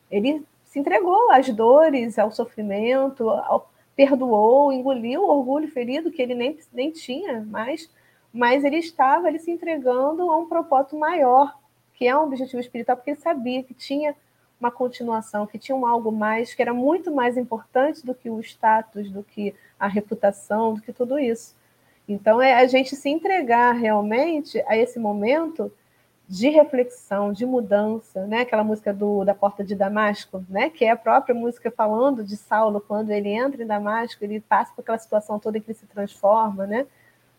Ele se entregou às dores, ao sofrimento, ao, perdoou, engoliu o orgulho ferido que ele nem, nem tinha mais, mas ele estava ele se entregando a um propósito maior, que é um objetivo espiritual, porque ele sabia que tinha uma continuação, que tinha um algo mais, que era muito mais importante do que o status, do que a reputação, do que tudo isso. Então, é a gente se entregar realmente a esse momento de reflexão, de mudança, né? Aquela música do, da Porta de Damasco, né? Que é a própria música falando de Saulo quando ele entra em Damasco, ele passa por aquela situação toda que ele se transforma, né?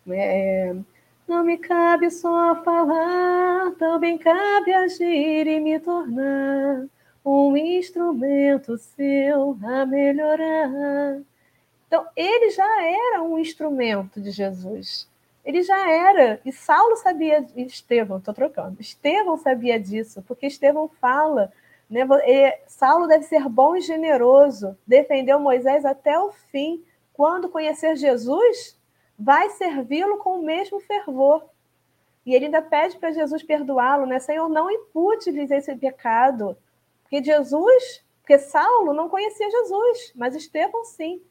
É, não me cabe só falar, também cabe agir e me tornar um instrumento seu a melhorar. Então, ele já era um instrumento de Jesus ele já era. E Saulo sabia, Estevão, estou trocando, Estevão sabia disso, porque Estevão fala, né, Saulo deve ser bom e generoso, defendeu Moisés até o fim. Quando conhecer Jesus, vai servi-lo com o mesmo fervor. E ele ainda pede para Jesus perdoá-lo, né? Senhor, não impute-lhes esse pecado. Porque Jesus, porque Saulo não conhecia Jesus, mas Estevão sim.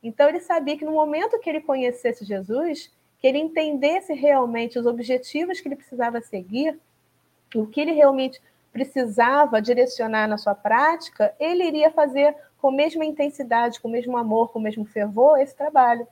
Então ele sabia que no momento que ele conhecesse Jesus, que ele entendesse realmente os objetivos que ele precisava seguir, o que ele realmente precisava direcionar na sua prática, ele iria fazer com a mesma intensidade, com o mesmo amor, com o mesmo fervor esse trabalho.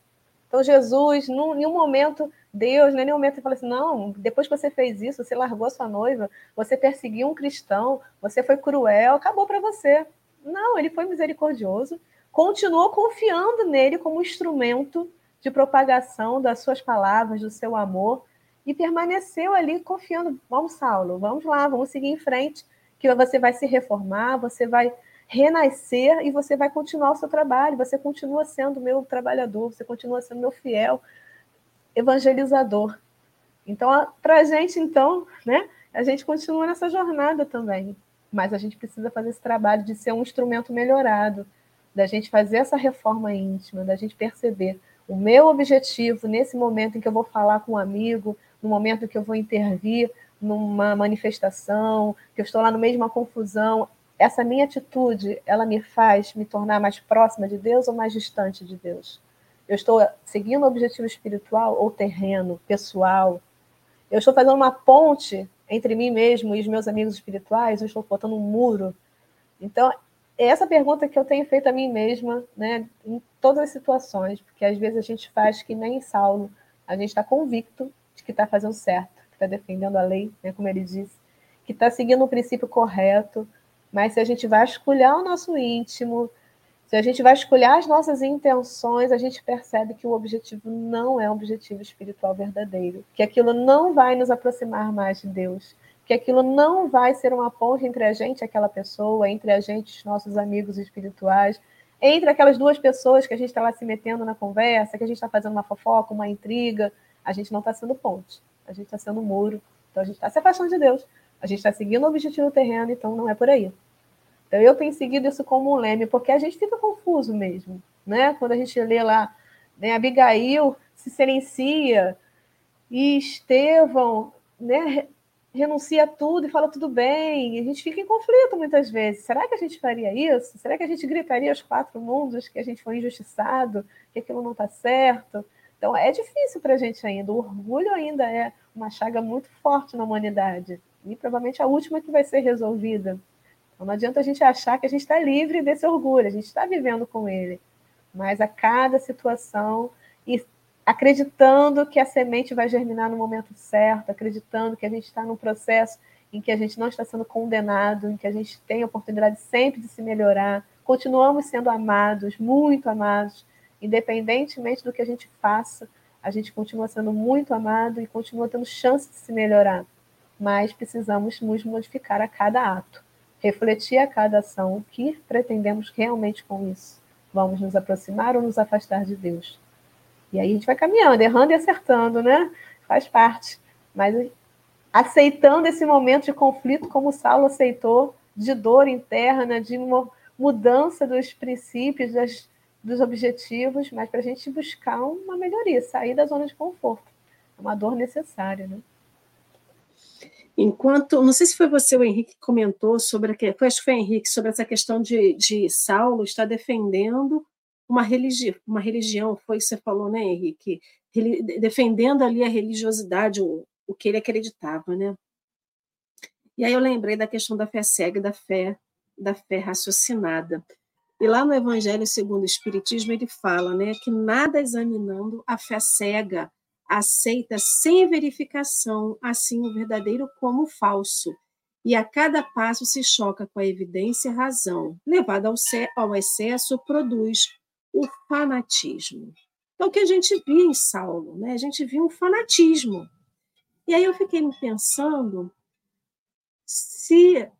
Então, Jesus, em nenhum momento, Deus, né, em nenhum momento, ele falou assim: não, depois que você fez isso, você largou sua noiva, você perseguiu um cristão, você foi cruel, acabou para você. Não, ele foi misericordioso, continuou confiando nele como instrumento de propagação das suas palavras, do seu amor, e permaneceu ali confiando: vamos, Saulo, vamos lá, vamos seguir em frente, que você vai se reformar, você vai renascer e você vai continuar o seu trabalho, você continua sendo meu trabalhador, você continua sendo meu fiel evangelizador. Então, para a gente, então, né, a gente continua nessa jornada também, mas a gente precisa fazer esse trabalho de ser um instrumento melhorado, da gente fazer essa reforma íntima, da gente perceber o meu objetivo nesse momento em que eu vou falar com um amigo, no momento em que eu vou intervir numa manifestação, que eu estou lá no meio de uma confusão, essa minha atitude, ela me faz me tornar mais próxima de Deus ou mais distante de Deus? Eu estou seguindo o objetivo espiritual ou terreno, pessoal? Eu estou fazendo uma ponte entre mim mesmo e os meus amigos espirituais? Eu estou botando um muro? Então, é essa pergunta que eu tenho feito a mim mesma, né, em todas as situações, porque às vezes a gente faz que nem Saulo, a gente está convicto de que está fazendo certo, que está defendendo a lei, né, como ele disse, que está seguindo o princípio correto, mas se a gente vasculhar o nosso íntimo, se a gente vasculhar as nossas intenções, a gente percebe que o objetivo não é um objetivo espiritual verdadeiro, que aquilo não vai nos aproximar mais de Deus, que aquilo não vai ser uma ponte entre a gente e aquela pessoa, entre a gente os nossos amigos espirituais, entre aquelas duas pessoas que a gente está lá se metendo na conversa, que a gente está fazendo uma fofoca, uma intriga, a gente não está sendo ponte, a gente está sendo muro, então a gente está se afastando de Deus, a gente está seguindo o objetivo terreno, então não é por aí. Então eu tenho seguido isso como um leme, porque a gente fica confuso mesmo, né? Quando a gente lê lá, né, Abigail se silencia e Estevão, né, renuncia a tudo e fala tudo bem. E a gente fica em conflito muitas vezes. Será que a gente faria isso? Será que a gente gritaria aos quatro mundos que a gente foi injustiçado, que aquilo não está certo? Então é difícil para a gente ainda. O orgulho ainda é uma chaga muito forte na humanidade e provavelmente a última que vai ser resolvida. Então não adianta a gente achar que a gente está livre desse orgulho, a gente está vivendo com ele. Mas a cada situação e acreditando que a semente vai germinar no momento certo, acreditando que a gente está num processo em que a gente não está sendo condenado, em que a gente tem a oportunidade sempre de se melhorar, continuamos sendo amados, muito amados, independentemente do que a gente faça, a gente continua sendo muito amado e continua tendo chance de se melhorar. Mas precisamos nos modificar a cada ato, refletir a cada ação o que pretendemos realmente com isso. Vamos nos aproximar ou nos afastar de Deus? E aí a gente vai caminhando, errando e acertando, né? Faz parte. Mas aceitando esse momento de conflito, como Saulo aceitou, de dor interna, de mudança dos princípios, das, dos objetivos, mas para a gente buscar uma melhoria, sair da zona de conforto. É uma dor necessária, né? Enquanto, não sei se foi você, o Henrique, que comentou sobre, acho que foi Henrique, sobre essa questão de, de Saulo estar defendendo uma, religi uma religião, foi o que você falou, né, Henrique? Defendendo ali a religiosidade, o, o que ele acreditava, né? E aí eu lembrei da questão da fé cega, da fé, da fé raciocinada. E lá no Evangelho segundo o Espiritismo ele fala, né, que nada examinando a fé cega aceita sem verificação assim o verdadeiro como o falso. E a cada passo se choca com a evidência e razão. Levado ao, ao excesso, produz o fanatismo. Então, o que a gente via em Saulo, né? a gente via um fanatismo. E aí eu fiquei me pensando se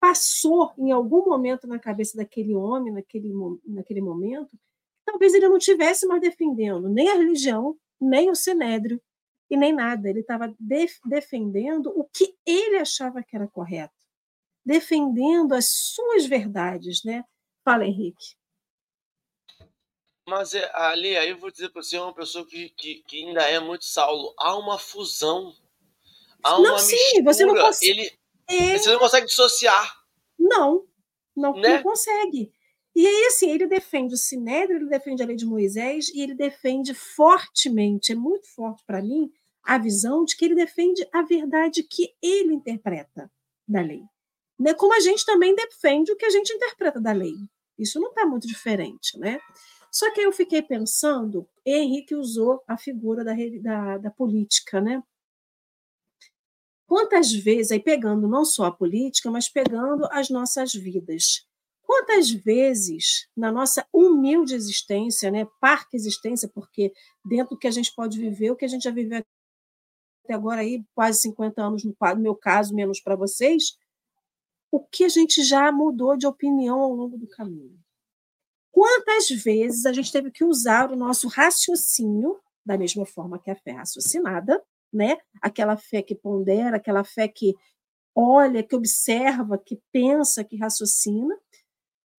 passou em algum momento na cabeça daquele homem, naquele, naquele momento, talvez ele não tivesse mais defendendo nem a religião, nem o sinédrio e nem nada. Ele estava def defendendo o que ele achava que era correto, defendendo as suas verdades, né? Fala, Henrique. Mas é, ali, aí eu vou dizer para você, é uma pessoa que, que, que, ainda é muito Saulo. Há uma fusão. Há uma não, sim, mistura. você não consegue. Ele, é... Você não consegue dissociar. Não, não, né? não consegue. E aí, assim, ele defende o Sinédrio, ele defende a lei de Moisés e ele defende fortemente, é muito forte para mim, a visão de que ele defende a verdade que ele interpreta da lei. Né? Como a gente também defende o que a gente interpreta da lei. Isso não está muito diferente, né? Só que eu fiquei pensando, Henrique usou a figura da, da, da política, né? Quantas vezes, aí pegando não só a política, mas pegando as nossas vidas, quantas vezes na nossa humilde existência, né, parque existência, porque dentro do que a gente pode viver, o que a gente já viveu até agora aí, quase 50 anos no meu caso, menos para vocês, o que a gente já mudou de opinião ao longo do caminho. Quantas vezes a gente teve que usar o nosso raciocínio, da mesma forma que a fé raciocinada, né? Aquela fé que pondera, aquela fé que olha, que observa, que pensa, que raciocina.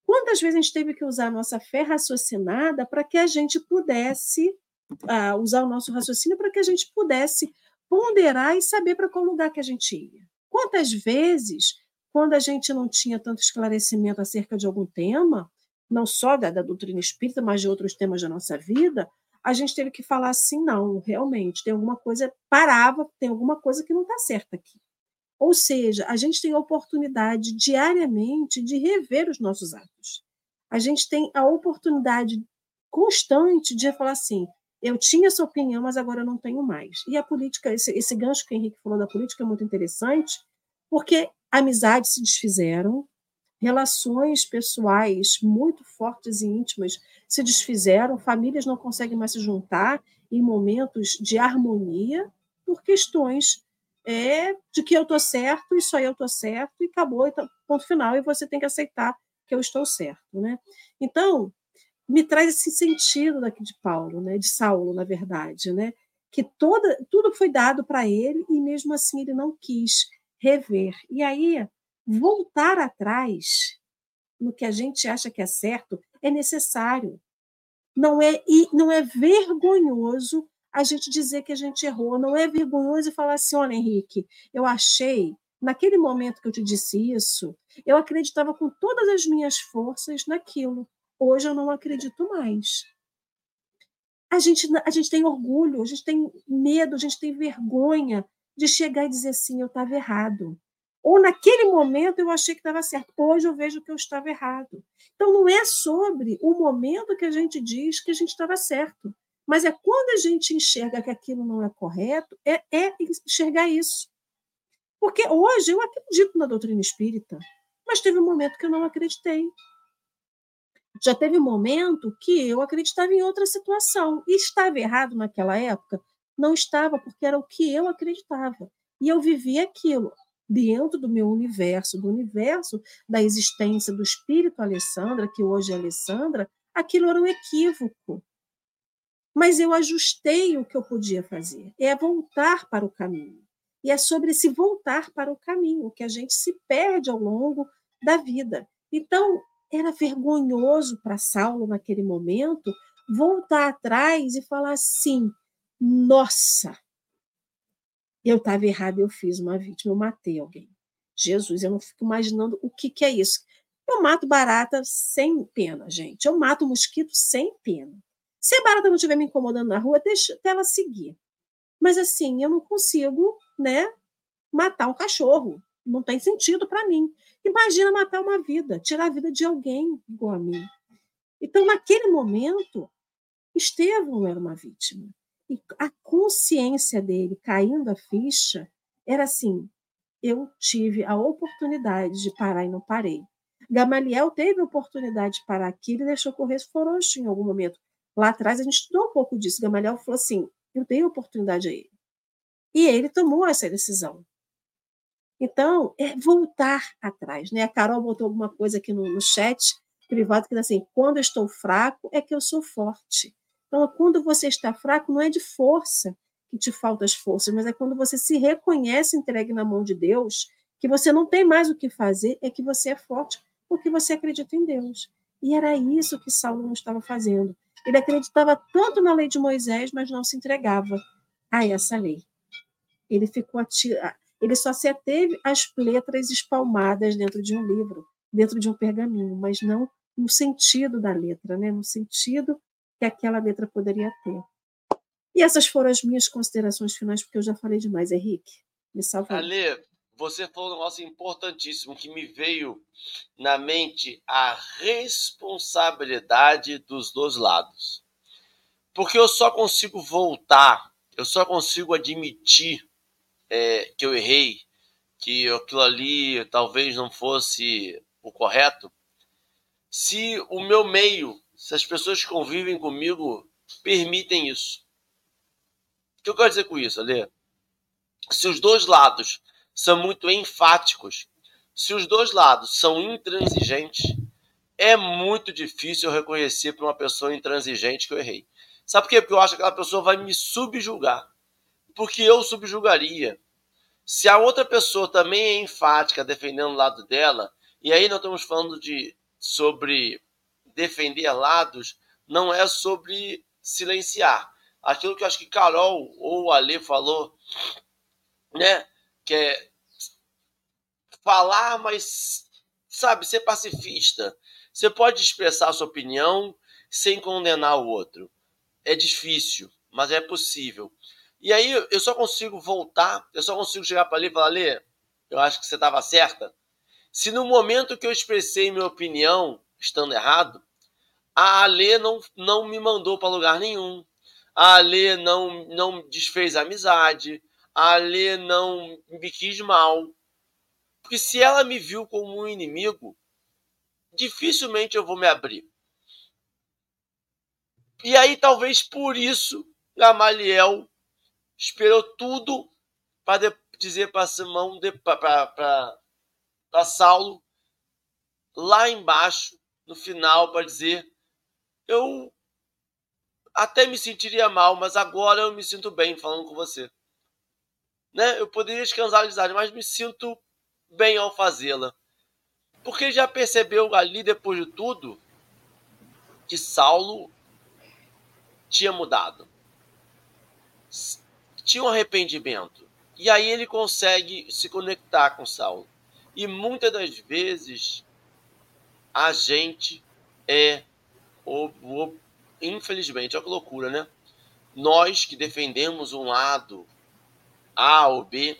Quantas vezes a gente teve que usar a nossa fé raciocinada para que a gente pudesse uh, usar o nosso raciocínio para que a gente pudesse ponderar e saber para qual lugar que a gente ia? Quantas vezes, quando a gente não tinha tanto esclarecimento acerca de algum tema, não só da, da doutrina espírita, mas de outros temas da nossa vida, a gente teve que falar assim, não, realmente, tem alguma coisa, parava, tem alguma coisa que não está certa aqui. Ou seja, a gente tem a oportunidade diariamente de rever os nossos atos. A gente tem a oportunidade constante de falar assim: eu tinha essa opinião, mas agora eu não tenho mais. E a política, esse, esse gancho que o Henrique falou da política é muito interessante, porque amizades se desfizeram, relações pessoais muito fortes e íntimas se desfizeram, famílias não conseguem mais se juntar em momentos de harmonia por questões é, de que eu estou certo e só eu estou certo e acabou, então, ponto final, e você tem que aceitar que eu estou certo. Né? Então, me traz esse sentido daqui de Paulo, né? de Saulo, na verdade, né? que toda, tudo foi dado para ele e mesmo assim ele não quis rever. E aí, voltar atrás no que a gente acha que é certo é necessário. Não é, e não é vergonhoso a gente dizer que a gente errou. Não é vergonhoso falar assim: olha, Henrique, eu achei, naquele momento que eu te disse isso, eu acreditava com todas as minhas forças naquilo. Hoje eu não acredito mais. A gente, a gente tem orgulho, a gente tem medo, a gente tem vergonha de chegar e dizer assim: eu estava errado. Ou naquele momento eu achei que estava certo, hoje eu vejo que eu estava errado. Então não é sobre o momento que a gente diz que a gente estava certo, mas é quando a gente enxerga que aquilo não é correto, é, é enxergar isso. Porque hoje eu acredito na doutrina espírita, mas teve um momento que eu não acreditei. Já teve um momento que eu acreditava em outra situação. E estava errado naquela época? Não estava, porque era o que eu acreditava. E eu vivia aquilo dentro do meu universo, do universo da existência do espírito Alessandra, que hoje é Alessandra, aquilo era um equívoco. Mas eu ajustei o que eu podia fazer. É voltar para o caminho. E é sobre esse voltar para o caminho que a gente se perde ao longo da vida. Então, era vergonhoso para Saulo, naquele momento, voltar atrás e falar assim: nossa, eu estava errado, eu fiz uma vítima, eu matei alguém. Jesus, eu não fico imaginando o que, que é isso. Eu mato barata sem pena, gente. Eu mato mosquito sem pena. Se a barata não estiver me incomodando na rua, deixa ela seguir. Mas assim, eu não consigo, né, matar um cachorro. Não tem sentido para mim. Imagina matar uma vida, tirar a vida de alguém igual a mim. Então, naquele momento, Estevão era uma vítima. E a consciência dele caindo a ficha era assim: eu tive a oportunidade de parar e não parei. Gamaliel teve a oportunidade de parar aqui, ele deixou correr frouxo em algum momento. Lá atrás a gente estudou um pouco disso. Gamaliel falou assim: eu dei a oportunidade a ele. E ele tomou essa decisão. Então, é voltar atrás. Né? A Carol botou alguma coisa aqui no, no chat privado que diz assim: quando eu estou fraco, é que eu sou forte. Então, quando você está fraco, não é de força que te faltam as forças, mas é quando você se reconhece entregue na mão de Deus, que você não tem mais o que fazer, é que você é forte, porque você acredita em Deus. E era isso que Saulo não estava fazendo. Ele acreditava tanto na lei de Moisés, mas não se entregava a essa lei. Ele ficou ele só se ateve às letras espalmadas dentro de um livro, dentro de um pergaminho, mas não no sentido da letra, né? no sentido que aquela letra poderia ter. E essas foram as minhas considerações finais, porque eu já falei demais, Henrique. Me salva. Ale, você falou um negócio importantíssimo que me veio na mente a responsabilidade dos dois lados. Porque eu só consigo voltar, eu só consigo admitir é, que eu errei, que aquilo ali talvez não fosse o correto, se o meu meio se as pessoas que convivem comigo permitem isso. O que eu quero dizer com isso, Ale? Se os dois lados são muito enfáticos se os dois lados são intransigentes, é muito difícil eu reconhecer para uma pessoa intransigente que eu errei. Sabe por quê? Porque eu acho que aquela pessoa vai me subjugar. Porque eu subjugaria. Se a outra pessoa também é enfática, defendendo o lado dela, e aí nós estamos falando de sobre defender lados, não é sobre silenciar. Aquilo que eu acho que Carol ou Ale falou, né? Que é falar, mas sabe, ser pacifista. Você pode expressar a sua opinião sem condenar o outro. É difícil, mas é possível. E aí eu só consigo voltar, eu só consigo chegar para ali e falar, Lê, eu acho que você estava certa. Se no momento que eu expressei minha opinião, estando errado, a Ale não, não me mandou para lugar nenhum. A Ale não, não desfez a amizade. A Ale não me quis mal. Porque se ela me viu como um inimigo, dificilmente eu vou me abrir. E aí, talvez por isso, Gamaliel esperou tudo para dizer para Simão, para Saulo, lá embaixo, no final, para dizer: Eu até me sentiria mal, mas agora eu me sinto bem falando com você. Né? Eu poderia escandalizar, mas me sinto bem ao fazê-la. Porque já percebeu ali, depois de tudo, que Saulo tinha mudado. Tinha um arrependimento. E aí ele consegue se conectar com Saulo. E muitas das vezes a gente é o, o infelizmente, olha que loucura, né? Nós que defendemos um lado A ou B,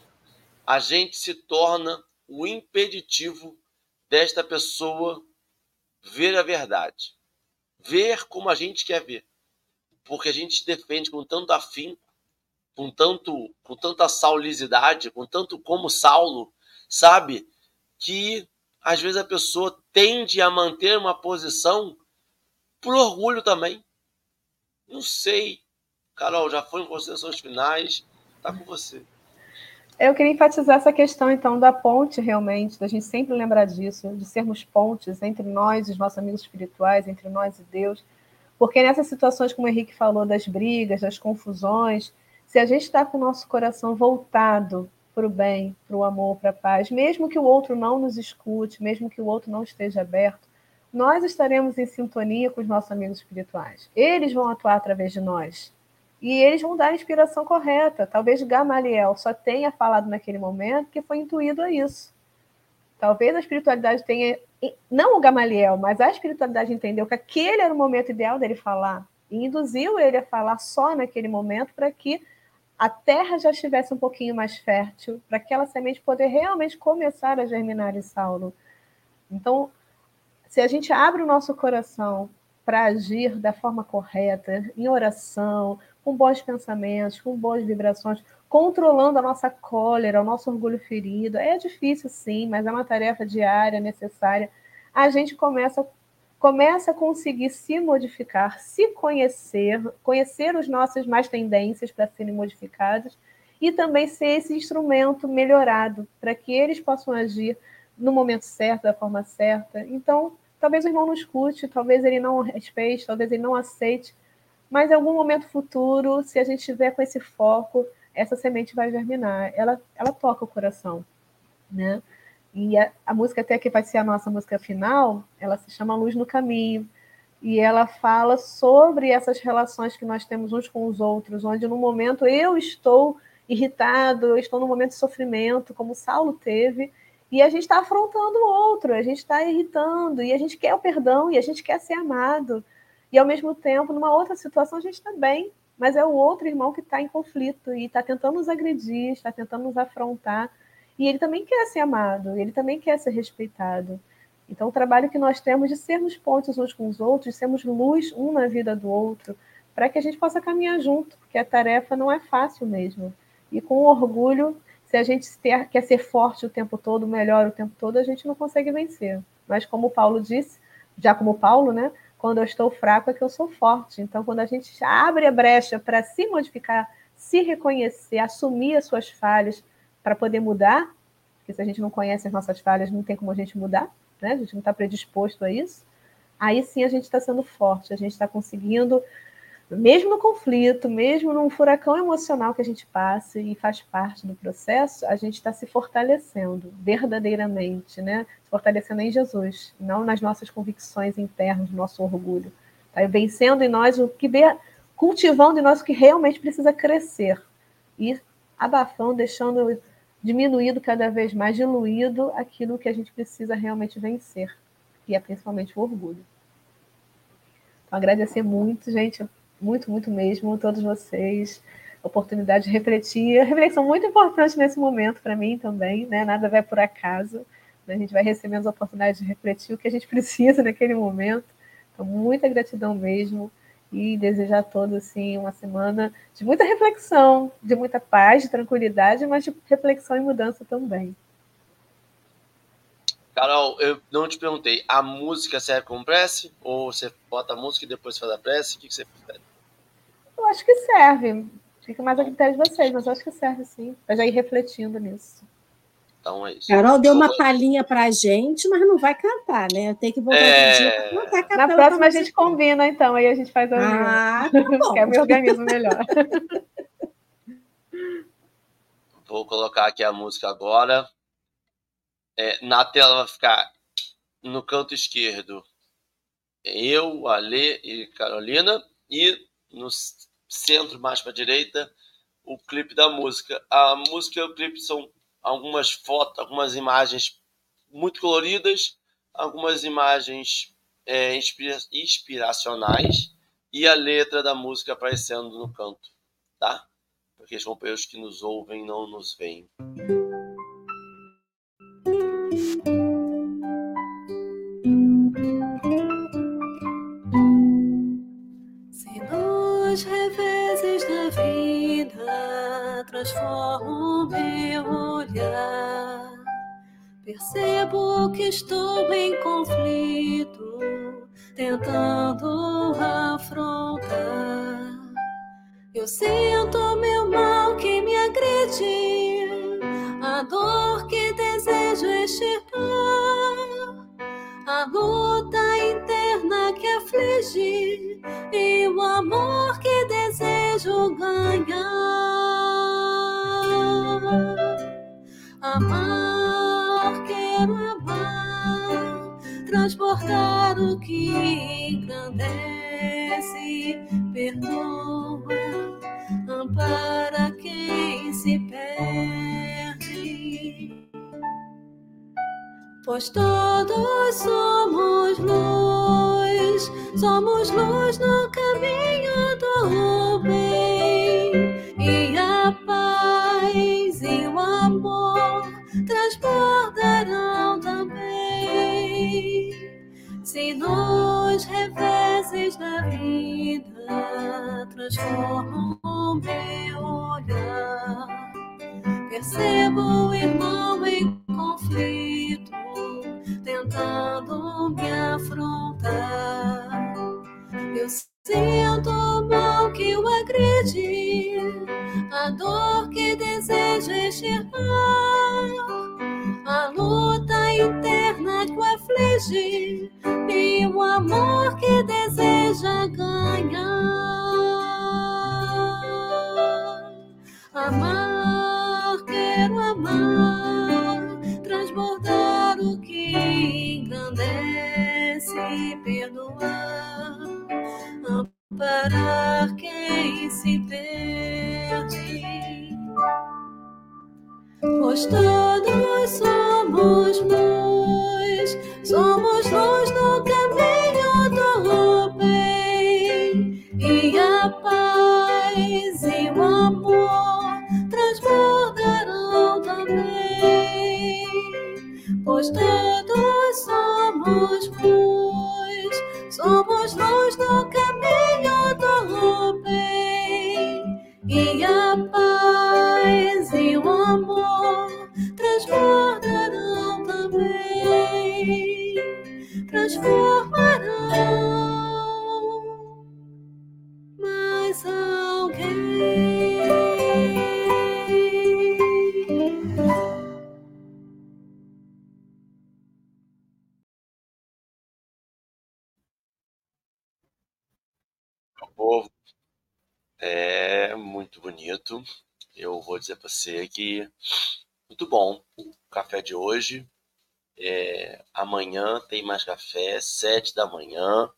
a gente se torna o impeditivo desta pessoa ver a verdade, ver como a gente quer ver, porque a gente defende com tanto afinco, com tanto, com tanta saulicidade, com tanto como Saulo, sabe, que às vezes a pessoa tende a manter uma posição por orgulho também. Não sei. Carol, já foi em considerações finais. Tá com você. Eu queria enfatizar essa questão, então, da ponte, realmente, da gente sempre lembrar disso, de sermos pontes entre nós e os nossos amigos espirituais, entre nós e Deus. Porque nessas situações, como o Henrique falou, das brigas, das confusões, se a gente está com o nosso coração voltado para o bem, para o amor, para a paz, mesmo que o outro não nos escute, mesmo que o outro não esteja aberto, nós estaremos em sintonia com os nossos amigos espirituais. Eles vão atuar através de nós. E eles vão dar a inspiração correta. Talvez Gamaliel só tenha falado naquele momento que foi intuído a isso. Talvez a espiritualidade tenha. Não o Gamaliel, mas a espiritualidade entendeu que aquele era o momento ideal dele falar. E induziu ele a falar só naquele momento para que a terra já estivesse um pouquinho mais fértil, para aquela semente poder realmente começar a germinar em Saulo. Então, se a gente abre o nosso coração para agir da forma correta, em oração, com bons pensamentos, com boas vibrações, controlando a nossa cólera, o nosso orgulho ferido. É difícil, sim, mas é uma tarefa diária, necessária. A gente começa, começa a conseguir se modificar, se conhecer, conhecer os nossos mais tendências para serem modificadas e também ser esse instrumento melhorado para que eles possam agir no momento certo, da forma certa. Então, talvez o irmão não escute, talvez ele não respeite, talvez ele não aceite, mas em algum momento futuro, se a gente tiver com esse foco, essa semente vai germinar. Ela, ela toca o coração, né? E a, a música até que vai ser a nossa música final, ela se chama Luz no Caminho. E ela fala sobre essas relações que nós temos uns com os outros, onde no momento eu estou irritado, eu estou num momento de sofrimento, como Saulo teve, e a gente está afrontando o outro, a gente está irritando, e a gente quer o perdão, e a gente quer ser amado. E ao mesmo tempo, numa outra situação, a gente está bem, mas é o outro irmão que está em conflito e está tentando nos agredir, está tentando nos afrontar. E ele também quer ser amado, ele também quer ser respeitado. Então, o trabalho que nós temos de sermos pontos uns com os outros, sermos luz um na vida do outro, para que a gente possa caminhar junto, porque a tarefa não é fácil mesmo. E com orgulho, se a gente ter, quer ser forte o tempo todo, melhor o tempo todo, a gente não consegue vencer. Mas como Paulo disse, já como Paulo, né? quando eu estou fraco é que eu sou forte. Então, quando a gente abre a brecha para se modificar, se reconhecer, assumir as suas falhas para poder mudar, porque se a gente não conhece as nossas falhas, não tem como a gente mudar, né? A gente não está predisposto a isso. Aí sim a gente está sendo forte, a gente está conseguindo mesmo no conflito, mesmo num furacão emocional que a gente passe e faz parte do processo, a gente está se fortalecendo verdadeiramente, né? Se fortalecendo em Jesus, não nas nossas convicções internas, no nosso orgulho. Tá? Vencendo em nós o que cultivando em nós o que realmente precisa crescer e abafando, deixando diminuído cada vez mais, diluído aquilo que a gente precisa realmente vencer, que é principalmente o orgulho. Então, agradecer muito, gente, muito, muito mesmo, todos vocês. Oportunidade de refletir. A reflexão muito importante nesse momento para mim também, né? Nada vai por acaso. Né? A gente vai recebendo as oportunidades de refletir o que a gente precisa naquele momento. Então, muita gratidão mesmo e desejar a todos assim uma semana de muita reflexão, de muita paz, de tranquilidade, mas de reflexão e mudança também. Carol, eu não te perguntei, a música serve como prece? Ou você bota a música e depois faz a prece? O que você prefere? Eu acho que serve. Fica mais a critério de vocês, mas eu acho que serve sim. Para já ir refletindo nisso. Então é isso. Carol deu uma palhinha pra gente, mas não vai cantar, né? Tem que voltar é... outro dia cantar. Na próxima a gente combina, então, aí a gente faz a ah, tá bom. que é o organismo melhor. Vou colocar aqui a música agora. É, na tela vai ficar no canto esquerdo eu, Ale e Carolina. E no centro, mais para a direita, o clipe da música. A música e o clipe são algumas fotos, algumas imagens muito coloridas, algumas imagens é, inspira inspiracionais e a letra da música aparecendo no canto, tá? Porque os companheiros que nos ouvem não nos veem. transformo meu olhar. Percebo que estou em conflito, tentando afrontar. Eu sinto meu mal que me agride, a dor que desejo extirpar, a luta interna que aflige e o amor que desejo ganhar transportar o que engrandece, perdoa, ampara quem se perde. Pois todos somos luz, somos luz no caminho do bem Se nos reveses da vida transformam meu olhar, percebo o irmão em conflito, tentando me afrontar. Eu Sinto o mal que o agride, a dor que deseja extirpar, a luta interna que o aflige e o amor que deseja ganhar. Amar, quero amar, transbordar o que engrandece, perdoar amparar quem se perde. Pois todos somos luz, somos luz no caminho dizer para você que muito bom o café de hoje. É, amanhã tem mais café, sete da manhã.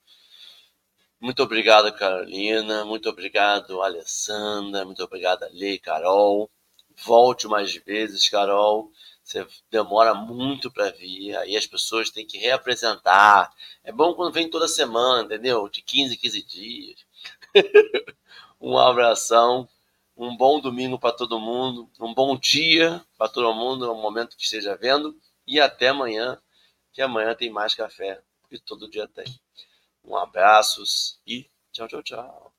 Muito obrigado, Carolina. Muito obrigado, Alessandra. Muito obrigado, Lei Carol. Volte mais vezes, Carol. Você demora muito para vir, aí as pessoas têm que reapresentar. É bom quando vem toda semana, entendeu? De 15 15 dias. um abração, um bom domingo para todo mundo, um bom dia para todo mundo, no momento que esteja vendo, e até amanhã, que amanhã tem mais café, que todo dia tem. Um abraços e tchau, tchau, tchau.